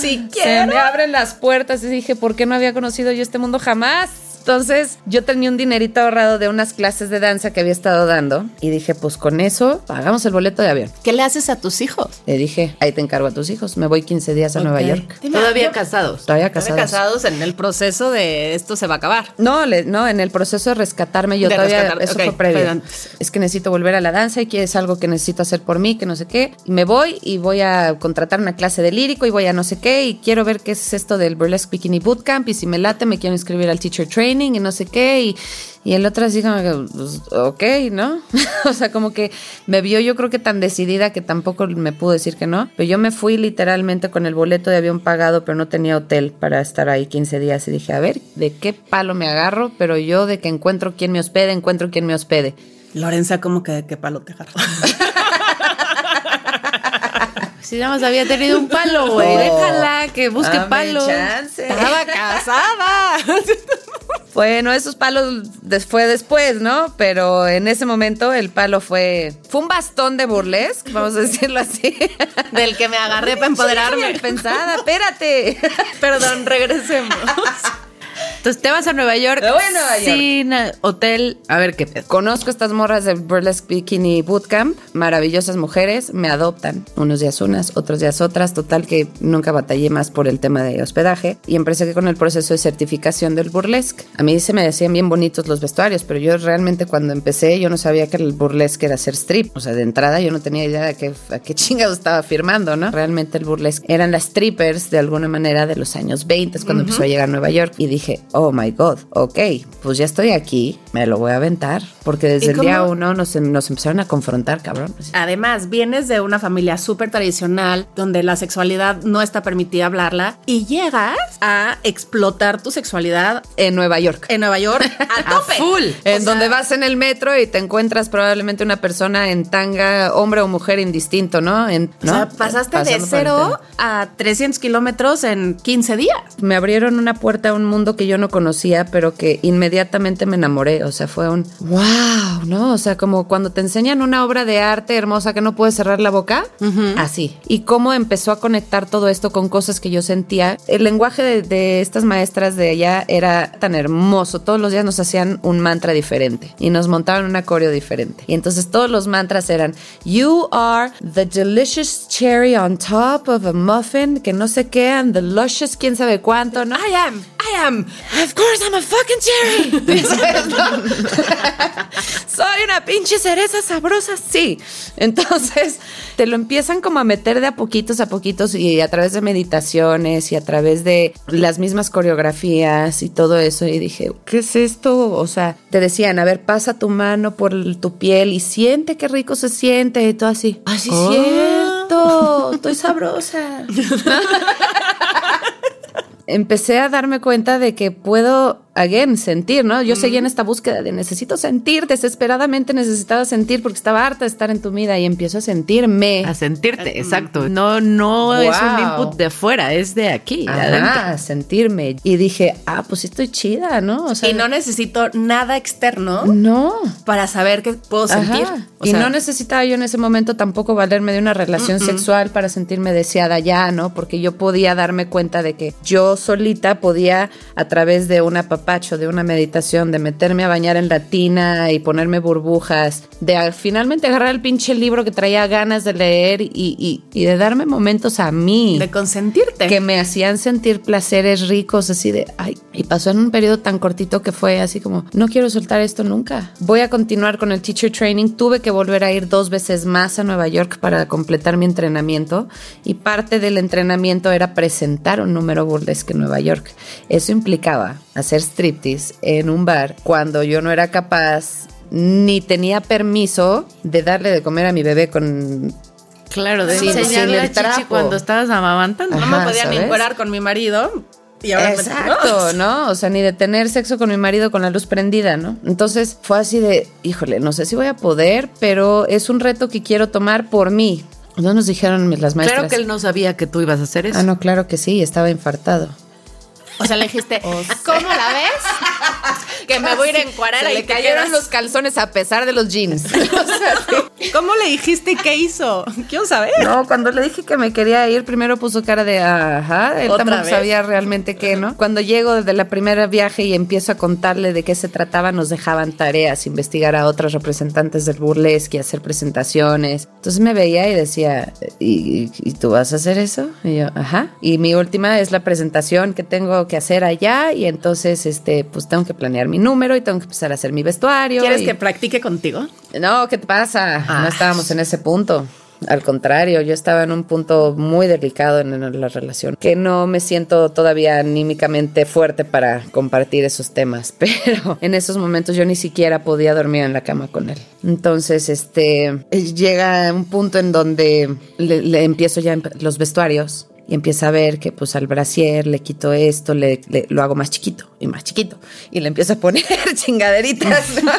Sí, Se me abren las puertas y dije, ¿por qué no había conocido yo este mundo jamás? Entonces yo tenía un dinerito ahorrado de unas clases de danza que había estado dando y dije, pues con eso pagamos el boleto de avión. ¿Qué le haces a tus hijos? Le dije, ahí te encargo a tus hijos, me voy 15 días a Nueva York. Todavía casados. Todavía casados. casados en el proceso de esto se va a acabar. No, le- no, en el proceso de rescatarme yo De todavía, rescatar, eso fue previo. Es que necesito volver a la danza y que es algo que necesito hacer por mí, que no sé qué. Y me voy y voy a contratar una clase de lírico y voy a no sé qué y quiero ver qué es esto del Burlesque Bikini Bootcamp y si me late me quiero inscribir al Teacher Training y no sé qué. Y, y el otro así como que, pues, ok, ¿no? [laughs] o sea, como que me vio yo creo que tan decidida que tampoco me pudo decir que no. Pero yo me fui literalmente con el boleto de avión pagado, pero no tenía hotel para estar ahí 15 días. Y dije, a ver, ¿de qué palo me agarro? Pero yo de que encuentro quien me hospede, encuentro quien me hospede. Lorenza, como que de qué palo te agarró. [laughs] Si nada más había tenido un palo, güey. Oh. Déjala que busque Dame palo. chance. Estaba casada. [laughs] [laughs] Bueno, esos palos fue después, ¿no? Pero en ese momento el palo fue fue un bastón de burlesque, vamos a decirlo así. [laughs] Del que me agarré para empoderarme. Pensada, espérate. [laughs] Perdón, regresemos. Entonces te vas a Nueva York voy a Nueva York. sin hotel. A ver qué pedo. Conozco estas morras del Burlesque Bikini Bootcamp, maravillosas mujeres, me adoptan. Unos días unas, otros días otras. Total que nunca batallé más por el tema de hospedaje y empecé con el proceso de certificación del burlesque. A mí se me decían bien bonitos los vestuarios, pero yo realmente cuando empecé yo no sabía que el burlesque era hacer strip. O sea, de entrada yo no tenía idea de qué, a qué chingado estaba firmando, ¿no? Realmente el burlesque eran las strippers de alguna manera de los años 20 cuando empezó a llegar a Nueva York y dije, oh my god, ok, pues ya estoy aquí, me lo voy a aventar. Porque desde ¿Y el día uno nos, nos empezaron a confrontar, cabrón. Además, vienes de una familia súper tradicional donde la sexualidad no está permitida hablarla y llegas a explotar tu sexualidad En Nueva York. en Nueva York [laughs] al A tope. full. En donde vas en el metro y te encuentras probablemente una persona en tanga, hombre o mujer indistinto, ¿no? En, O sea, pasaste de Pasando cero a 300 kilómetros en 15 días. Me abrieron una puerta a un mundo que yo no conocía, pero que inmediatamente me enamoré. O sea, fue un wow, ¿no? O sea, como cuando te enseñan una obra de arte hermosa que no puedes cerrar la boca, así. Y cómo empezó a conectar todo esto con cosas que yo sentía. El lenguaje de, de estas maestras de allá era tan hermoso. Todos los días nos hacían un mantra diferente y nos montaban una coreo diferente. Y entonces todos los mantras eran You are the delicious cherry on top of a muffin, que no sé qué, and the luscious quién sabe cuánto, ¿no? I am, I am. Of course I'm a fucking cherry. [laughs] [laughs] Soy una pinche cereza sabrosa, sí. Entonces, te lo empiezan como a meter de a poquitos a poquitos y a través de meditaciones y a través de las mismas coreografías y todo eso. Y dije, ¿qué es esto? O sea, te decían, a ver, pasa tu mano por tu piel y siente qué rico se siente y todo así. Ay, sí, es Oh. cierto, estoy sabrosa. [laughs] empecé a darme cuenta de que puedo, again, sentir, ¿no? Yo seguía en esta búsqueda de necesito sentir, desesperadamente necesitaba sentir porque estaba harta de estar entumida y empiezo a sentirme. A sentirte, exacto. No, no es un input de fuera, es de aquí. Ajá, sentirme. Y dije, ah, pues sí estoy chida, ¿no? O sea, Y no necesito nada externo no. para saber que puedo sentir. O y sea, no necesitaba yo en ese momento tampoco valerme de una relación sexual para sentirme deseada ya, ¿no? Porque yo podía darme cuenta de que yo solita podía, a través de un apapacho, de una meditación, de meterme a bañar en la tina y ponerme burbujas, de finalmente agarrar el pinche libro que traía ganas de leer y, y- y de darme momentos a mí de consentirte. que me hacían sentir placeres ricos, así de, ay, y pasó en un periodo tan cortito que fue así como, no quiero soltar esto nunca. Voy a continuar con el teacher training. Tuve que volver a ir dos veces más a Nueva York para completar mi entrenamiento y parte del entrenamiento era presentar un número burlesque en Nueva York. Eso implicaba hacer striptease en un bar cuando yo no era capaz ni tenía permiso de darle de comer a mi bebé con Claro, de Sí, el chichi cuando estabas amamantando. no me podía ni encuerar con mi marido. Y ahora me- Exacto, ¿no? O sea, ni de tener sexo con mi marido con la luz prendida, ¿no? Entonces fue así de, híjole, no sé si voy a poder, pero es un reto que quiero tomar por mí. No nos dijeron las maestras. Claro que él no sabía que tú ibas a hacer eso. Ah, no, claro que sí, estaba infartado. O sea, le dijiste, [laughs] ¿cómo la ves? Que me voy a ir a encuarar Se y le cayeron quedas. los calzones a pesar de los jeans. [laughs] ¿Cómo le dijiste y qué hizo? Quiero saber. No, cuando le dije que me quería ir, primero puso cara de ajá, él ¿Otra tampoco vez? sabía realmente qué, ¿no? Cuando llego desde la primera viaje y empiezo a contarle de qué se trataba, nos dejaban tareas, investigar a otros representantes del burlesque, hacer presentaciones. Entonces me veía y decía, ¿y, y tú vas a hacer eso? Y yo, ajá. Y mi última es la presentación que tengo que hacer allá y entonces, este, pues tengo que planear mi número y tengo que empezar a hacer mi vestuario. ¿Quieres y- que practique contigo? no, ¿qué te pasa? Ah. No estábamos en ese punto. Al contrario, yo estaba en un punto muy delicado en la relación, que no me siento todavía anímicamente fuerte para compartir esos temas, [laughs] pero en esos momentos yo ni siquiera podía dormir en la cama con él. Entonces, este, llega un punto en donde le, le empiezo ya los vestuarios y empieza a ver que pues al brasier le quito esto, le, le- lo hago más chiquito y más chiquito y le empiezo a poner [laughs] chingaderitas ¿no?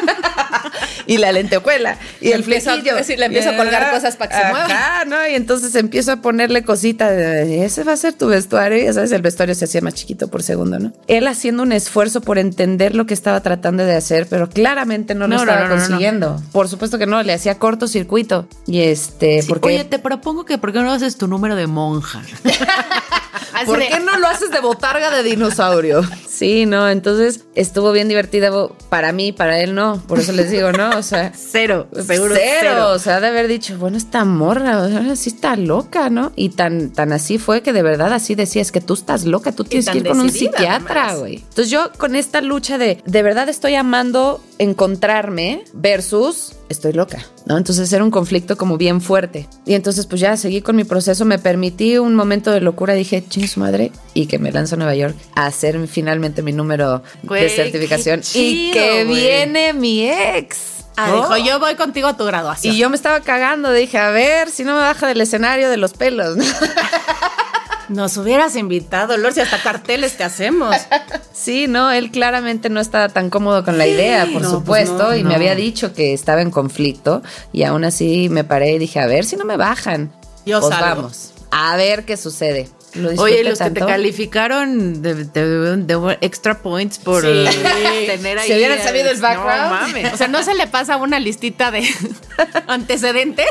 [laughs] y la lentejuela y Le el flequillo. sí, le empiezo a colgar cosas para que se mueva. ¿no? Y entonces empiezo a ponerle cositas, ese va a ser tu vestuario, y ya sabes, el vestuario se hacía más chiquito por segundo, ¿no? Él haciendo un esfuerzo por entender lo que estaba tratando de hacer, pero claramente no lo No, no, estaba no, no. consiguiendo. Por supuesto que no, le hacía cortocircuito y este, Sí, porque Oye, te propongo que ¿por qué no haces tu número de monja? [laughs] [laughs] ¿Por qué no lo haces de botarga de dinosaurio? [laughs] Sí, no, entonces estuvo bien divertido para mí, para él no. Por eso les digo, ¿no? O sea, [laughs] Cero, seguro cero. cero. O sea, de haber dicho, bueno, esta morra, o sea, sí está loca, ¿no? Y tan, tan así fue que de verdad así decía, es que tú estás loca, tú tienes que ir con un psiquiatra, güey. Entonces yo con esta lucha de, de verdad estoy amando encontrarme versus estoy loca, ¿no? Entonces era un conflicto como bien fuerte. Y entonces pues ya seguí con mi proceso, me permití un momento de locura, dije, ching su madre, y que me lanzo a Nueva York a hacer finalmente mi número Güey, de certificación. y que viene mi ex. Ah, ¿no? dijo, yo voy contigo a tu graduación. Y yo me estaba cagando, dije, a ver, si no me baja del escenario de los pelos. ¿no? [laughs] Nos hubieras invitado, Lor, si hasta carteles te hacemos. Sí, no, él claramente no estaba tan cómodo con la idea, por No, pues supuesto, no, y no. me había dicho que estaba en conflicto, y aún así me paré y dije, a ver si no me bajan. Yo pues salgo. vamos, a ver qué sucede. Lo Oye, los que te calificaron de, de- de extra points por Sí. tener ahí. Si hubieran sabido el No background. mames. O sea, no se le pasa una listita de [laughs] antecedentes.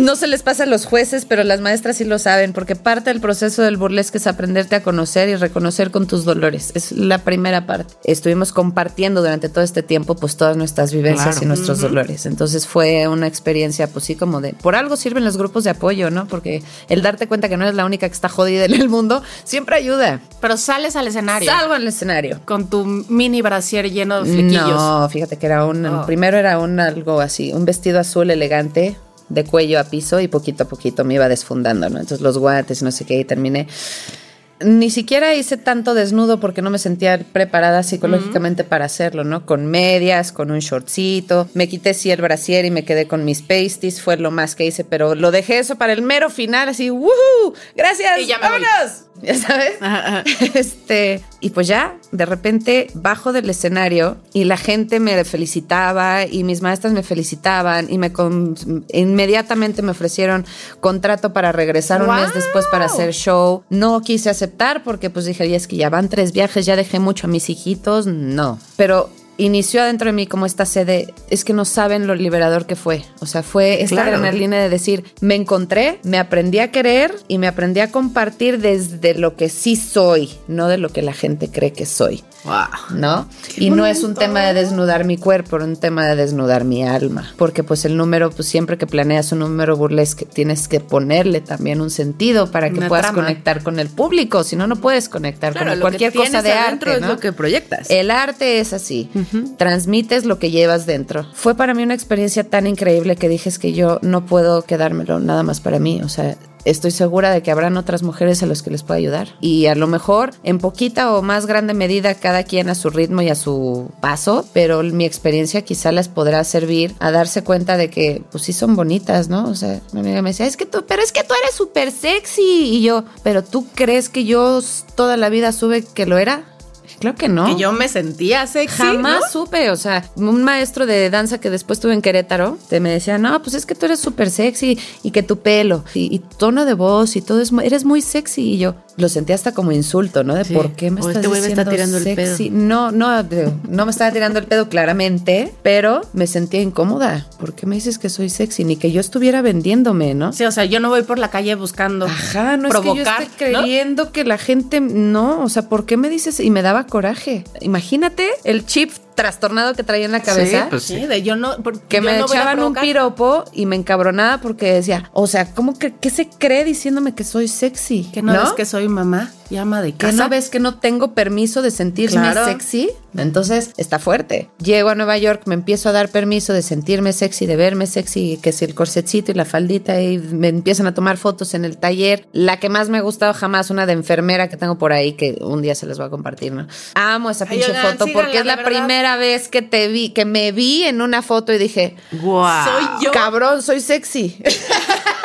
No se les pasa a los jueces, pero las maestras sí lo saben, porque parte del proceso del burlesque es aprenderte a conocer y reconocer con tus dolores. Es la primera parte. Estuvimos compartiendo durante todo este tiempo, pues todas nuestras vivencias Claro. y nuestros dolores. Entonces fue una experiencia, pues sí, como de. Por algo sirven los grupos de apoyo, ¿no? Porque el darte cuenta que no eres la única que está jodida en el mundo siempre ayuda. Pero sales al escenario Salgo al escenario. con tu mini brasier lleno de flequillos. No, fíjate que era un. Oh. Primero era un algo así, un vestido azul elegante de cuello a piso y poquito a poquito me iba desfundando, ¿no? Entonces los guantes no sé qué y terminé. Ni siquiera hice tanto desnudo porque no me sentía preparada psicológicamente para hacerlo, ¿no? Con medias, con un shortcito. Me quité sí el brasier y me quedé con mis pasties. Fue lo más que hice, pero lo dejé eso para el mero final, así, ¡woohoo! ¡Gracias! Y ya me voy. [laughs] ¿Ya sabes? Ajá, ajá. [laughs] Este, y pues ya, de repente bajo del escenario y la gente me felicitaba y mis maestras me felicitaban y me con- inmediatamente me ofrecieron contrato para regresar un mes después para hacer show. No quise aceptar porque pues dije, "Oye, es que ya van tres viajes, ya dejé mucho a mis hijitos, no. Pero inició adentro de mí como esta sede, es que no saben lo liberador que fue. O sea, fue esta Claro. adrenalina de decir, me encontré, me aprendí a querer y me aprendí a compartir desde lo que sí soy, no de lo que la gente cree que soy. Wow. ¿No? y no es un tema de desnudar mi cuerpo, es un tema de desnudar mi alma. Porque pues el número, pues siempre que planeas un número burlesque, tienes que ponerle también un sentido para que Una puedas trama. conectar con el público. Si no, no puedes conectar Claro, con cualquier cosa de arte. es ¿no? lo que proyectas. El arte es así. Transmites lo que llevas dentro. Fue para mí una experiencia tan increíble que dije es que yo no puedo quedármelo nada más para mí. O sea, estoy segura de que habrán otras mujeres a los que les pueda ayudar. Y a lo mejor en poquita o más grande medida cada quien a su ritmo y a su paso, pero mi experiencia quizá les podrá servir a darse cuenta de que pues sí son bonitas, ¿no? O sea, una amiga me decía, es que tú, pero es que tú eres súper sexy. Y yo, pero tú crees que yo toda la vida sube que lo era? Claro que no. Que yo me sentía sexy. Jamás ¿no? supe, o sea, un maestro de danza que después tuve en Querétaro, te me decía, no, pues es que tú eres súper sexy y que tu pelo y, y tono de voz y todo es, eres muy sexy y yo lo sentí hasta como insulto, ¿no? De Sí. por qué me O estás este güey me está diciendo tirando el pedo. sexy. No, no, no me estaba tirando el pedo claramente, pero me sentía incómoda. ¿Por qué me dices que soy sexy? Ni que yo estuviera vendiéndome, ¿no? Sí, o sea, yo no voy por la calle buscando Ajá, no provocar, es que yo esté ¿no? creyendo que la gente no, o sea, ¿por qué me dices? Y me daba coraje. Imagínate el chip trastornado que traía en la cabeza. pues Sí, de yo no. porque que yo me no echaban un piropo y me encabronaba porque decía, o sea, ¿cómo que qué se cree diciéndome que soy sexy? Que no, es que soy mamá y ama de ¿Que casa. no ves que no tengo permiso de sentirme Claro. sexy? Entonces está fuerte. Llego a Nueva York, me empiezo a dar permiso de sentirme sexy, de verme sexy, que es el corsetcito y la faldita, y me empiezan a tomar fotos en el taller. La que más me ha gustado jamás, una de enfermera que tengo por ahí, que un día se les voy a compartir, ¿no? Amo esa Ay, pinche oigan, foto síganla, porque es la primera vez que te vi, que me vi en una foto y dije, Guau. Soy yo. cabrón, soy sexy. [laughs]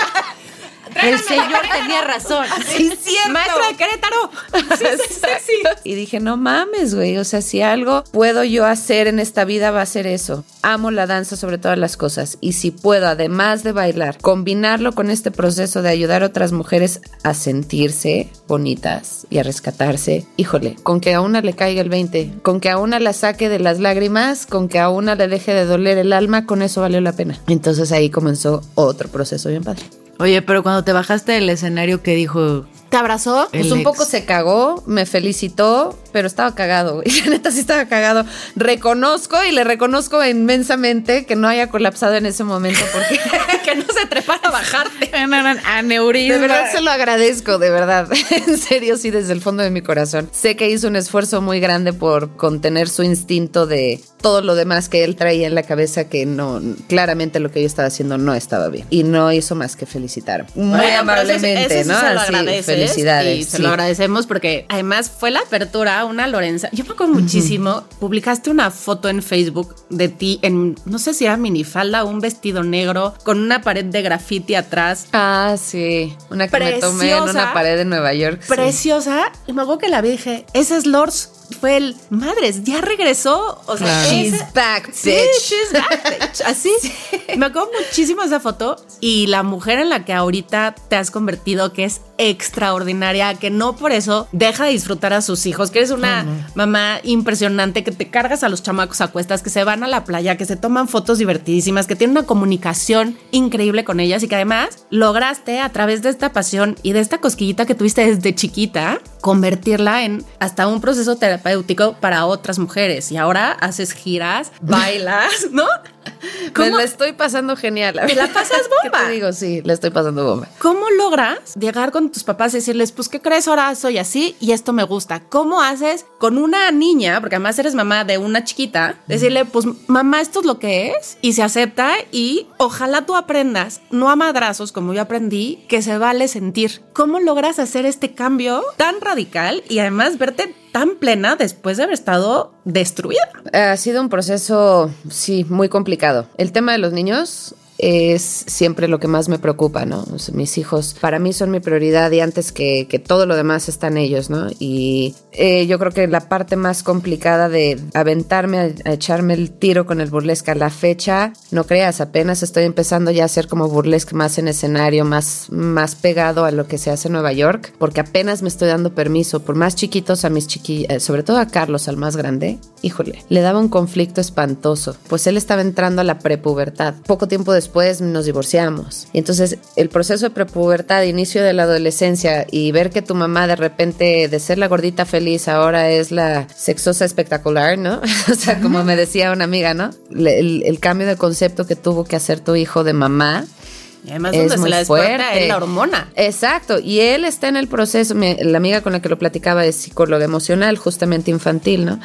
El señor tenía razón. Sí, es cierto. Maestra de Querétaro. Sí, sí. [laughs] Y dije, no mames, güey. O sea, si algo puedo yo hacer en esta vida va a ser eso. Amo la danza sobre todas las cosas. Y si puedo, además de bailar, combinarlo con este proceso de ayudar a otras mujeres a sentirse bonitas y a rescatarse, híjole, con que a una le caiga el 20, con que a una la saque de las lágrimas, con que a una le deje de doler el alma, con eso valió la pena. Entonces ahí comenzó otro proceso bien padre. Oye, pero cuando te bajaste del escenario, ¿qué dijo? ¿Te abrazó? El Pues un ex. poco se cagó, me felicitó, pero estaba cagado, güey. [laughs] La neta sí estaba cagado. Reconozco y le reconozco inmensamente que no haya colapsado en ese momento porque [laughs] que no se trepara a bajarte. [laughs] Aneurisma. de verdad se lo agradezco, de verdad. En serio, sí, desde el fondo de mi corazón. Sé que hizo un esfuerzo muy grande por contener su instinto de todo lo demás que él traía en la cabeza que no, claramente lo que yo estaba haciendo no estaba bien. Y no hizo más que felicitar. Muy Bueno, pero eso- amablemente, eso ¿no? Se lo Así, felicidades. Y se sí. lo agradecemos porque además fue la apertura, una Lorenza. Yo me acuerdo muchísimo. Publicaste una foto en Facebook de ti en, no sé si era minifalda o un vestido negro con una pared de graffiti atrás. Ah, sí. Una que me tomé en Preciosa. una pared de Nueva York. sí. Preciosa. Y me acuerdo que la vi dije, ese es Lors. Fue el, madres, ya regresó. O sea, Claro. She's back, Sí, bitch. she's back, bitch. Así. [laughs] Me acuerdo muchísimo esa foto y la mujer en la que ahorita te has convertido, que es extraordinaria, que no por eso deja de disfrutar a sus hijos, que eres una mamá impresionante, que te cargas a los chamacos a cuestas, que se van a la playa, que se toman fotos divertidísimas, que tienen una comunicación increíble con ellas y que además lograste a través de esta pasión y de esta cosquillita que tuviste desde chiquita, convertirla en hasta un proceso terapéutico para otras mujeres. Y ahora haces giras, [laughs] bailas, ¿no? Me ¿Cómo, la estoy pasando genial. ¿Te la pasas [laughs] ¿Qué bomba? te digo? Sí, la estoy pasando bomba. ¿Cómo logras llegar con tus papás y decirles, pues, ¿qué crees? Ahora soy así y esto me gusta? ¿Cómo haces con una niña, porque además eres mamá de una chiquita, decirle, pues, mamá, esto es lo que es y se acepta y ojalá tú aprendas, no a madrazos como yo aprendí, que se vale sentir? ¿Cómo logras hacer este cambio tan radical y además verte tan plena después de haber estado destruida? Ha sido un proceso, sí, muy complicado. El tema de los niños es siempre lo que más me preocupa, ¿no? Mis hijos para mí son mi prioridad y antes que, que todo lo demás están ellos, ¿no? Y eh, yo creo que la parte más complicada de aventarme a, echarme el tiro con el burlesque a la fecha, no creas, apenas estoy empezando ya a hacer como burlesque más en escenario, más, más pegado a lo que se hace en Nueva York, porque apenas me estoy dando permiso, por más chiquitos a mis chiquillos, sobre todo a Carlos, al más grande, híjole, le daba un conflicto espantoso, pues él estaba entrando a la prepubertad. Poco tiempo después nos divorciamos. Y entonces el proceso de prepubertad, inicio de la adolescencia y ver que tu mamá de repente de ser la gordita feliz ahora es la sexosa espectacular, ¿no? [laughs] o sea, como me decía una amiga, ¿no? Le- El, el cambio de concepto que tuvo que hacer tu hijo de mamá. Y además Es donde se la fuerte. es la hormona. Exacto, y él está en el proceso, me- la amiga con la que lo platicaba es psicóloga emocional, justamente infantil, ¿no?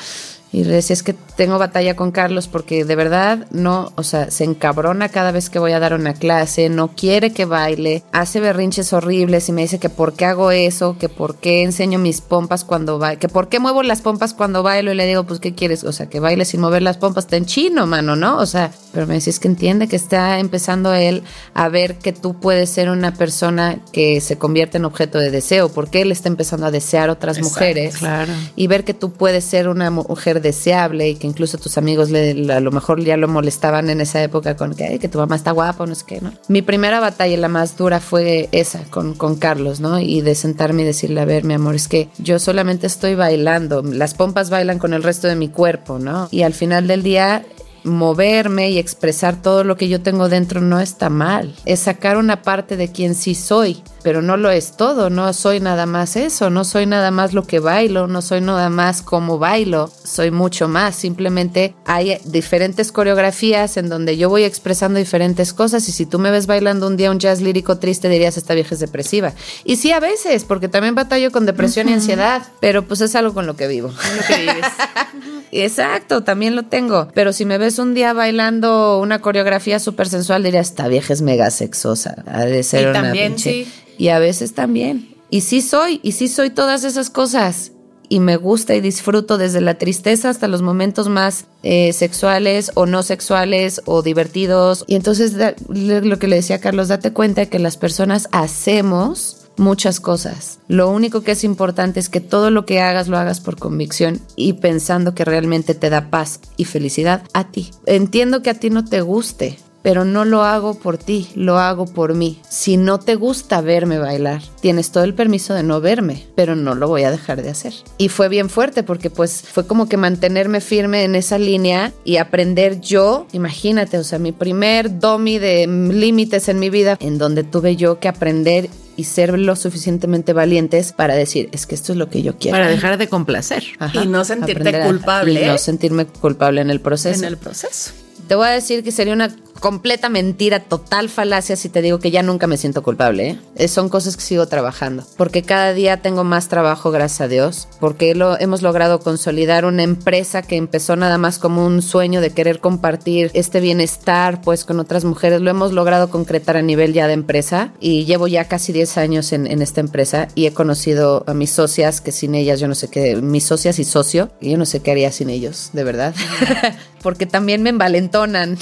Y le decía, es que tengo batalla con Carlos porque de verdad no, o sea, se encabrona cada vez que voy a dar una clase, no quiere que baile, hace berrinches horribles y me dice que por qué hago eso, que por qué enseño mis pompas cuando bailo, que por qué muevo las pompas cuando bailo y le digo, pues, ¿qué quieres? O sea, que baile sin mover las pompas, está en chino, mano, ¿no? O sea, pero me decís que entiende que está empezando él a ver que tú puedes ser una persona que se convierte en objeto de deseo, porque él está empezando a desear otras mujeres claro. y ver que tú puedes ser una mujer deseable y que incluso tus amigos le, a lo mejor ya lo molestaban en esa época con que, tu mamá está guapa, no sé qué, ¿no? Mi primera batalla, la más dura, fue esa con, con Carlos, ¿no? Y de sentarme y decirle, a ver, mi amor, es que yo solamente estoy bailando, las pompas bailan con el resto de mi cuerpo, ¿no? Y al final del día moverme y expresar todo lo que yo tengo dentro no está mal. Es sacar una parte de quien sí soy, pero no lo es todo. No soy nada más eso, no soy nada más lo que bailo, no soy nada más como bailo, soy mucho más. Simplemente hay diferentes coreografías en donde yo voy expresando diferentes cosas y si tú me ves bailando un día un jazz lírico triste dirías esta vieja es depresiva. Y sí a veces, porque también batallo con depresión y ansiedad, pero pues es algo con lo que vivo. lo que vives. [laughs] Exacto, también lo tengo. Pero si me ves un día bailando una coreografía súper sensual, diría, esta vieja es mega sexosa. Ha de ser y una también, pinche". sí. Y a veces también. Y sí soy, y sí soy todas esas cosas. Y me gusta y disfruto desde la tristeza hasta los momentos más eh, sexuales o no sexuales o divertidos. Y entonces da- lo que le decía a Carlos, date cuenta que las personas hacemos muchas cosas. Lo único que es importante es que todo lo que hagas lo hagas por convicción y pensando que realmente te da paz y felicidad a ti. Entiendo que a ti no te guste, pero no lo hago por ti, lo hago por mí. Si no te gusta verme bailar, tienes todo el permiso de no verme, pero no lo voy a dejar de hacer. Y fue bien fuerte porque pues fue como que mantenerme firme en esa línea y aprender yo, imagínate, o sea, mi primer domi de límites en mi vida, en donde tuve yo que aprender y ser lo suficientemente valientes para decir, es que esto es lo que yo quiero. Para dejar de complacer. Ajá, Y no sentirte a- culpable, y no sentirme culpable en el proceso. En el proceso. Te voy a decir que sería una completa mentira, total falacia si te digo que ya nunca me siento culpable. ¿eh? Son cosas que sigo trabajando. Porque cada día tengo más trabajo, gracias a Dios. Porque lo, hemos logrado consolidar una empresa que empezó nada más como un sueño de querer compartir este bienestar pues con otras mujeres. Lo hemos logrado concretar a nivel ya de empresa. Y llevo ya casi 10 años en, en esta empresa. Y he conocido a mis socias, que sin ellas yo no sé qué, mis socias y socio, y yo no sé qué haría sin ellos, de verdad. [laughs] porque también me envalentonan.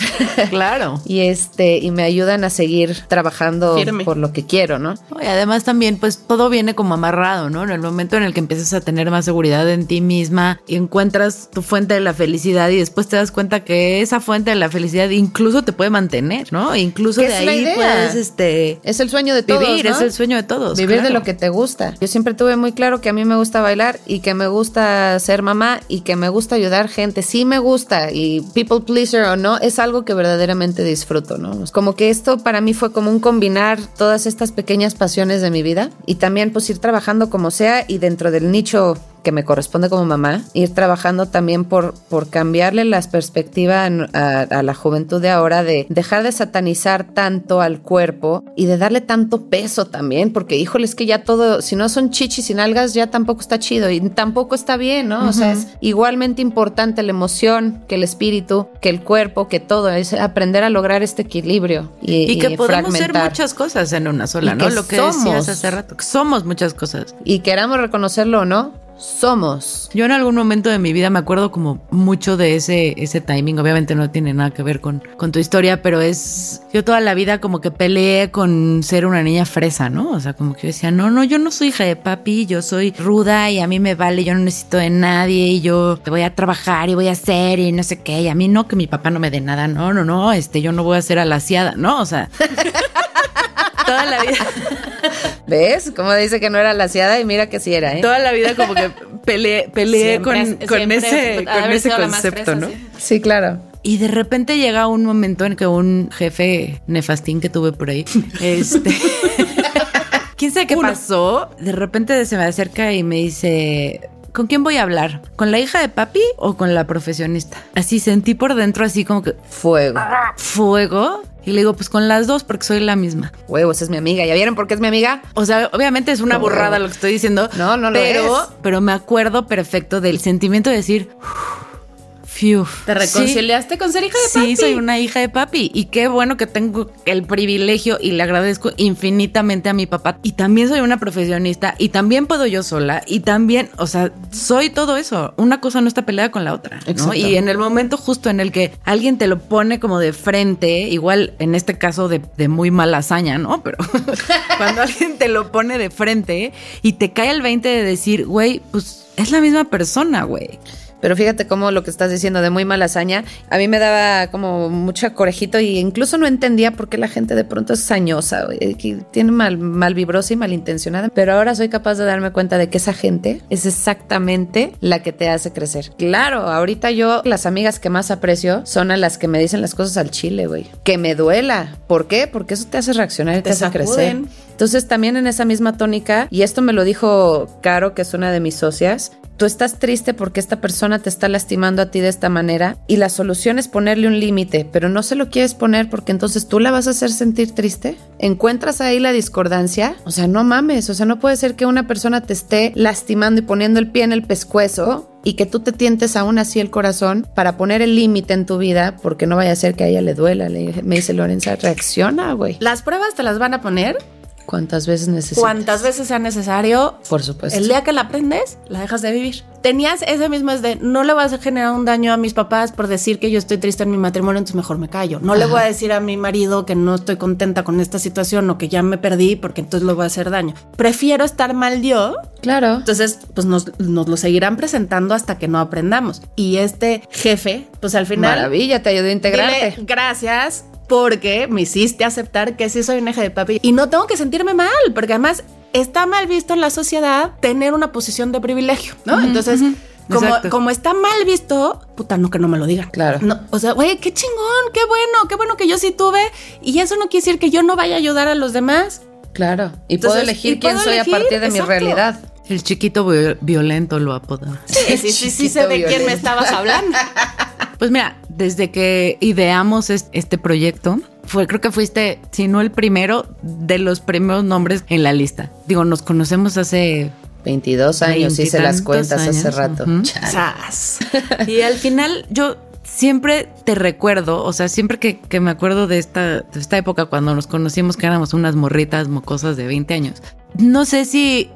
Claro. Y este y me ayudan a seguir trabajando Firme. por lo que quiero, ¿no? Y además también, pues todo viene como amarrado, ¿no? En el momento en el que empiezas a tener más seguridad en ti misma y encuentras tu fuente de la felicidad y después te das cuenta que esa fuente de la felicidad incluso te puede mantener, ¿no? E incluso de es la ahí idea. puedes, este, Es el sueño de todos, vivir, ¿no? es el sueño de todos. Vivir de lo que te gusta. Yo siempre tuve muy claro que a mí me gusta bailar y que me gusta ser mamá y que me gusta ayudar gente. Sí me gusta y people pleaser o no, es algo que verdaderamente disfruto, ¿no? Como que esto para mí fue como un combinar todas estas pequeñas pasiones de mi vida y también pues ir trabajando como sea y dentro del nicho que me corresponde como mamá, ir trabajando también por, por cambiarle las perspectivas a, a la juventud de ahora, de dejar de satanizar tanto al cuerpo y de darle tanto peso también, porque híjole, es que ya todo, si no son chichis y nalgas, ya tampoco está chido y tampoco está bien, ¿no? O sea, es igualmente importante la emoción que el espíritu, que el cuerpo, que todo, es aprender a lograr este equilibrio y, Y que y podemos ser fragmentar. muchas cosas en una sola, Y ¿no? que Lo que somos. decías hace rato, que somos muchas cosas. Y queramos reconocerlo o no, somos. Yo en algún momento de mi vida me acuerdo como mucho de ese, ese timing. Obviamente no tiene nada que ver con, con tu historia, pero es. Yo toda la vida como que peleé con ser una niña fresa, ¿no? O sea, como que yo decía, no, no, yo no soy hija de papi, yo soy ruda y a mí me vale, yo no necesito de nadie y yo te voy a trabajar y voy a hacer y no sé qué. Y a mí no, que mi papá no me dé nada, no, no, no, este, yo no voy a ser alaciada, ¿no? O sea. [laughs] toda la vida. ¿Ves? Como dice que no era laciada y mira que sí era, ¿eh? Toda la vida como que peleé, peleé Siempre con, con siempre ese, con ese concepto, fresa, ¿no? sí. Sí, claro. Y de repente llega un momento en que un jefe nefastín que tuve por ahí, este... [laughs] ¿Quién sabe qué pasó? De repente se me acerca y me dice... ¿Con quién voy a hablar? ¿Con la hija de papi o con la profesionista? Así sentí por dentro así como que Fuego. fuego. Y le digo, pues con las dos porque soy la misma. Huevo, esa es mi amiga. ¿Ya vieron por qué es mi amiga? O sea, obviamente es una burrada lo que estoy diciendo. No, no lo pero, es. Pero me acuerdo perfecto del sentimiento de decir, Fiu. ¿Te reconciliaste con ser hija de papi? Sí, soy una hija de papi. Y qué bueno que tengo el privilegio y le agradezco infinitamente a mi papá. Y también soy una profesionista y también puedo yo sola. Y también, o sea, soy todo eso. Una cosa no está peleada con la otra. ¿no? Y en el momento justo en el que alguien te lo pone como de frente, igual en este caso de, de muy mala hazaña, ¿no? Pero [laughs] cuando alguien te lo pone de frente y te cae el 20 de decir, güey, pues es la misma persona, güey. Pero fíjate cómo lo que estás diciendo de muy mala hazaña, a mí me daba como mucho corejito y incluso no entendía por qué la gente de pronto es sañosa, güey, que tiene mal, mal vibrosa y malintencionada. Pero ahora soy capaz de darme cuenta de que esa gente es exactamente la que te hace crecer. Claro, ahorita yo, las amigas que más aprecio son a las que me dicen las cosas al chile, güey. Que me duela. ¿Por qué? Porque eso te hace reaccionar y te, Te hace sacuden. crecer. Entonces también en esa misma tónica, y esto me lo dijo Caro, que es una de mis socias, tú estás triste porque esta persona te está lastimando a ti de esta manera y la solución es ponerle un límite, pero no se lo quieres poner porque entonces tú la vas a hacer sentir triste. Encuentras ahí la discordancia, o sea, no mames, o sea, no puede ser que una persona te esté lastimando y poniendo el pie en el pescuezo y que tú te tientes aún así el corazón para poner el límite en tu vida porque no vaya a ser que a ella le duela. Me dice Lorenza, reacciona, güey. Las pruebas te las van a poner ¿Cuántas veces necesitas? cuantas veces sea necesario. Por supuesto. El día que la aprendes, la dejas de vivir. Tenías ese mismo es de no le vas a generar un daño a mis papás por decir que yo estoy triste en mi matrimonio, entonces mejor me callo. No le voy a decir a mi marido que no estoy contenta con esta situación o que ya me perdí porque entonces le voy a hacer daño. Prefiero estar mal yo. Claro. Entonces, pues nos, nos lo seguirán presentando hasta que no aprendamos. Y este jefe, pues al final. Maravilla, te ayudó a integrarte. Dile gracias porque me hiciste aceptar que sí soy una hija de papi y no tengo que sentirme mal, porque además está mal visto en la sociedad tener una posición de privilegio, ¿no? Entonces, como, como está mal visto, puta, no que no me lo digan. Claro. No, o sea, güey, qué chingón, qué bueno, qué bueno que yo sí tuve y eso no quiere decir que yo no vaya a ayudar a los demás. Claro. Y Entonces, puedo elegir y quién puedo soy elegir, a partir de mi realidad. El chiquito vi- violento lo apodan. Sí, sí, sí, sí sé Chiquito de quién me estabas hablando. Pues mira, desde que ideamos es- este proyecto, fue, creo que fuiste, si no el primero, de los primeros nombres en la lista. Digo, nos conocemos hace 22 años, hice las cuentas hace rato. [laughs] Y al final yo siempre te recuerdo, o sea, siempre que, que me acuerdo de esta, de esta época cuando nos conocimos, que éramos unas morritas mocosas de 20 años, no sé si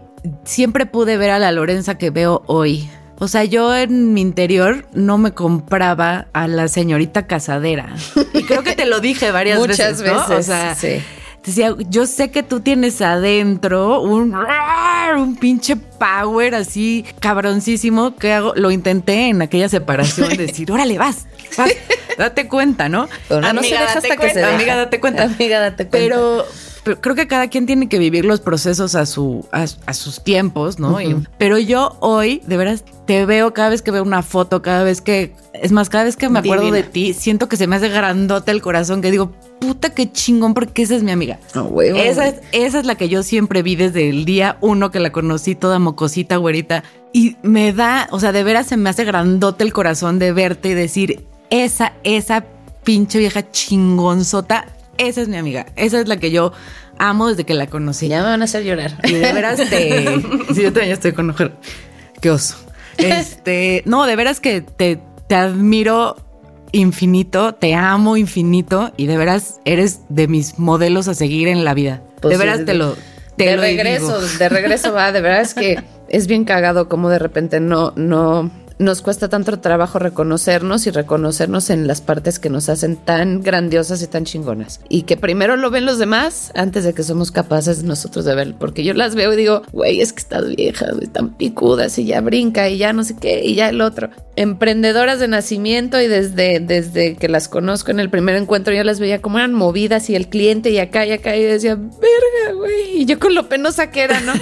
siempre pude ver a la Lorenza que veo hoy. O sea, yo en mi interior no me compraba a la señorita casadera. Y creo que te lo dije varias [laughs] Muchas veces. ¿no? veces, O sea, sí. Decía, yo sé que tú tienes adentro un, un pinche power así cabroncísimo que hago. Lo intenté en aquella separación, de [laughs] decir, órale, vas, vas, date cuenta, ¿no? Una no se Amiga, deja hasta que se cuenta. deja. Amiga, date cuenta. Amiga, date cuenta. Pero, pero creo que cada quien tiene que vivir los procesos a su a, a sus tiempos, ¿no? Y- pero yo hoy, de veras, te veo cada vez que veo una foto, cada vez que, es más, cada vez que me acuerdo Divina. de ti, siento que se me hace grandote el corazón, que digo, puta, qué chingón, porque esa es mi amiga. No, huevo, Esa güey. es, esa es la que yo siempre vi desde el día uno que la conocí, toda mocosita, güerita. Y me da, o sea, de veras se me hace grandote el corazón de verte y decir, esa, esa pinche vieja chingonzota, esa es mi amiga. Esa es la que yo amo desde que la conocí. Ya me van a hacer llorar. Y de veras te. [laughs] sí, yo también estoy con mujer. Qué oso. Este. No, de veras que te, te admiro infinito, te amo infinito y de veras eres de mis modelos a seguir en la vida. Pues de sí, veras de- te lo. Te de lo regreso, digo. de regreso va, de verdad es que es bien cagado como de repente no, no nos cuesta tanto trabajo reconocernos y reconocernos en las partes que nos hacen tan grandiosas y tan chingonas. Y que primero lo ven los demás antes de que somos capaces nosotros de verlo. Porque yo las veo y digo, güey, es que estás vieja, güey, están picudas y ya brinca y ya no sé qué y ya el otro. Emprendedoras de nacimiento y desde, desde que las conozco en el primer encuentro yo las veía como eran movidas y el cliente y acá y acá y decía, verga, güey. Y yo con lo penosa que era, ¿no?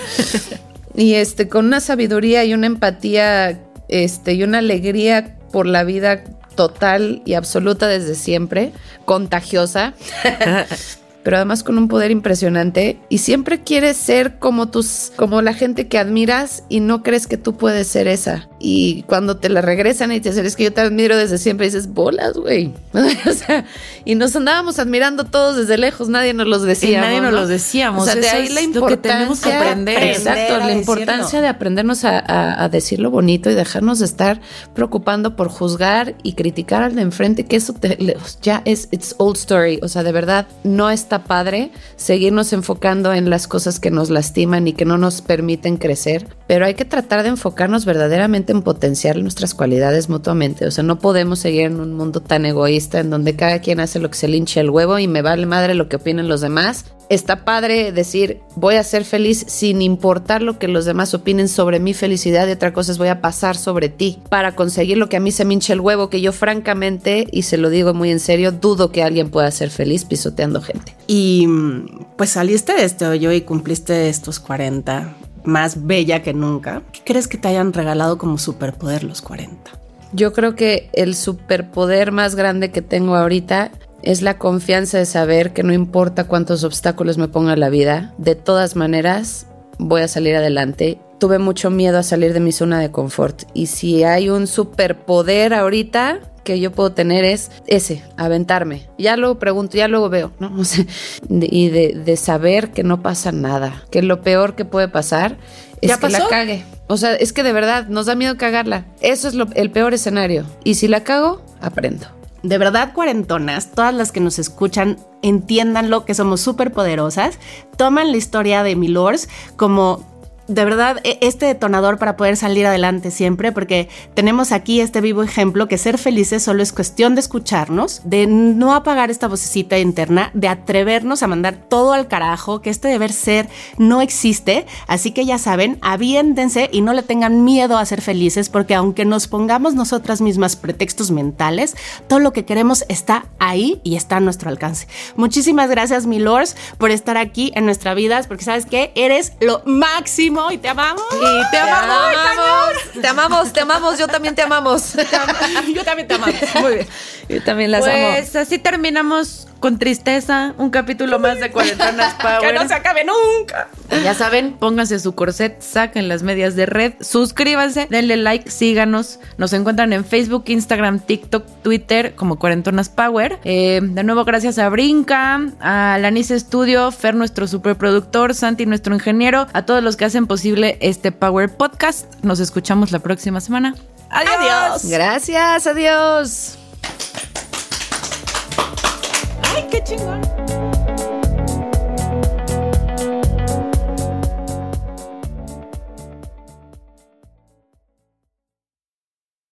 [laughs] y este, con una sabiduría y una empatía, este, y una alegría por la vida total y absoluta desde siempre, contagiosa, [laughs] pero además con un poder impresionante y siempre quieres ser como tus, como la gente que admiras y no crees que tú puedes ser esa. y cuando te la regresan y te dicen, es que yo te admiro desde siempre, dices, bolas, güey. [laughs] o sea, y nos andábamos admirando todos desde lejos, nadie nos los decía. nadie nos los decíamos. O sea, de ahí la lo que tenemos que importancia- aprender. Exacto, la decirlo. importancia de aprendernos a, a- a decir lo bonito y dejarnos de estar preocupando por juzgar y criticar al de enfrente, que eso te- ya es, it's old story. O sea, de verdad, no está padre seguirnos enfocando en las cosas que nos lastiman y que no nos permiten crecer, pero hay que tratar de enfocarnos verdaderamente en potenciar nuestras cualidades mutuamente. O sea, no podemos seguir en un mundo tan egoísta en donde cada quien hace lo que se le hinche el huevo y me vale madre lo que opinen los demás. Está padre decir voy a ser feliz sin importar lo que los demás opinen sobre mi felicidad y otra cosa es voy a pasar sobre ti para conseguir lo que a mí se me hinche el huevo, que yo francamente, y se lo digo muy en serio, dudo que alguien pueda ser feliz pisoteando gente. Y mm, pues saliste de este hoyo y cumpliste estos 40, más bella que nunca. ¿Qué crees que te hayan regalado como superpoder los 40? Yo creo que el superpoder más grande que tengo ahorita es la confianza de saber que no importa cuántos obstáculos me ponga la vida, de todas maneras voy a salir adelante. Tuve mucho miedo a salir de mi zona de confort y si hay un superpoder ahorita que yo puedo tener es ese, aventarme. Ya luego pregunto, ya luego veo, ¿no? [laughs] O sea, de- y de, de saber que no pasa nada, que lo peor que puede pasar es ¿Ya que la cague. O sea, es que de verdad nos da miedo cagarla. Eso es lo- el peor escenario. Y si la cago, aprendo. De verdad, cuarentonas, todas las que nos escuchan, entiéndanlo que somos súper poderosas. Toman la historia de Milors como de verdad e- este detonador para poder salir adelante siempre, porque tenemos aquí este vivo ejemplo que ser felices solo es cuestión de escucharnos, de no apagar esta vocecita interna, de atrevernos a mandar todo al carajo, que este deber ser no existe. Así que ya saben, aviéntense y no le tengan miedo a ser felices, porque aunque nos pongamos nosotras mismas pretextos mentales, todo lo que queremos está ahí y está a nuestro alcance. Muchísimas gracias, Milors, por estar aquí en nuestra vida, porque sabes que eres lo máximo y te amamos. Y te amamos. Te amamos, te amamos. Yo también te amamos. [laughs] Yo también te amamos. [laughs] Muy bien. Yo también las amo. Pues así terminamos con tristeza un capítulo más de Cuarentonas Power. [laughs] Que no se acabe nunca. Ya saben, pónganse su corset, saquen las medias de red, suscríbanse, denle like, síganos. Nos encuentran en Facebook, Instagram, TikTok, Twitter como Cuarentonas Power. Eh, de nuevo, gracias a Brinca, a Lanice Studio, Fer, nuestro superproductor, Santi, nuestro ingeniero, a todos los que hacen posible este Power Podcast. Nos escuchamos la próxima semana. Adiós. Adiós. Gracias, adiós. Ay, qué chingón.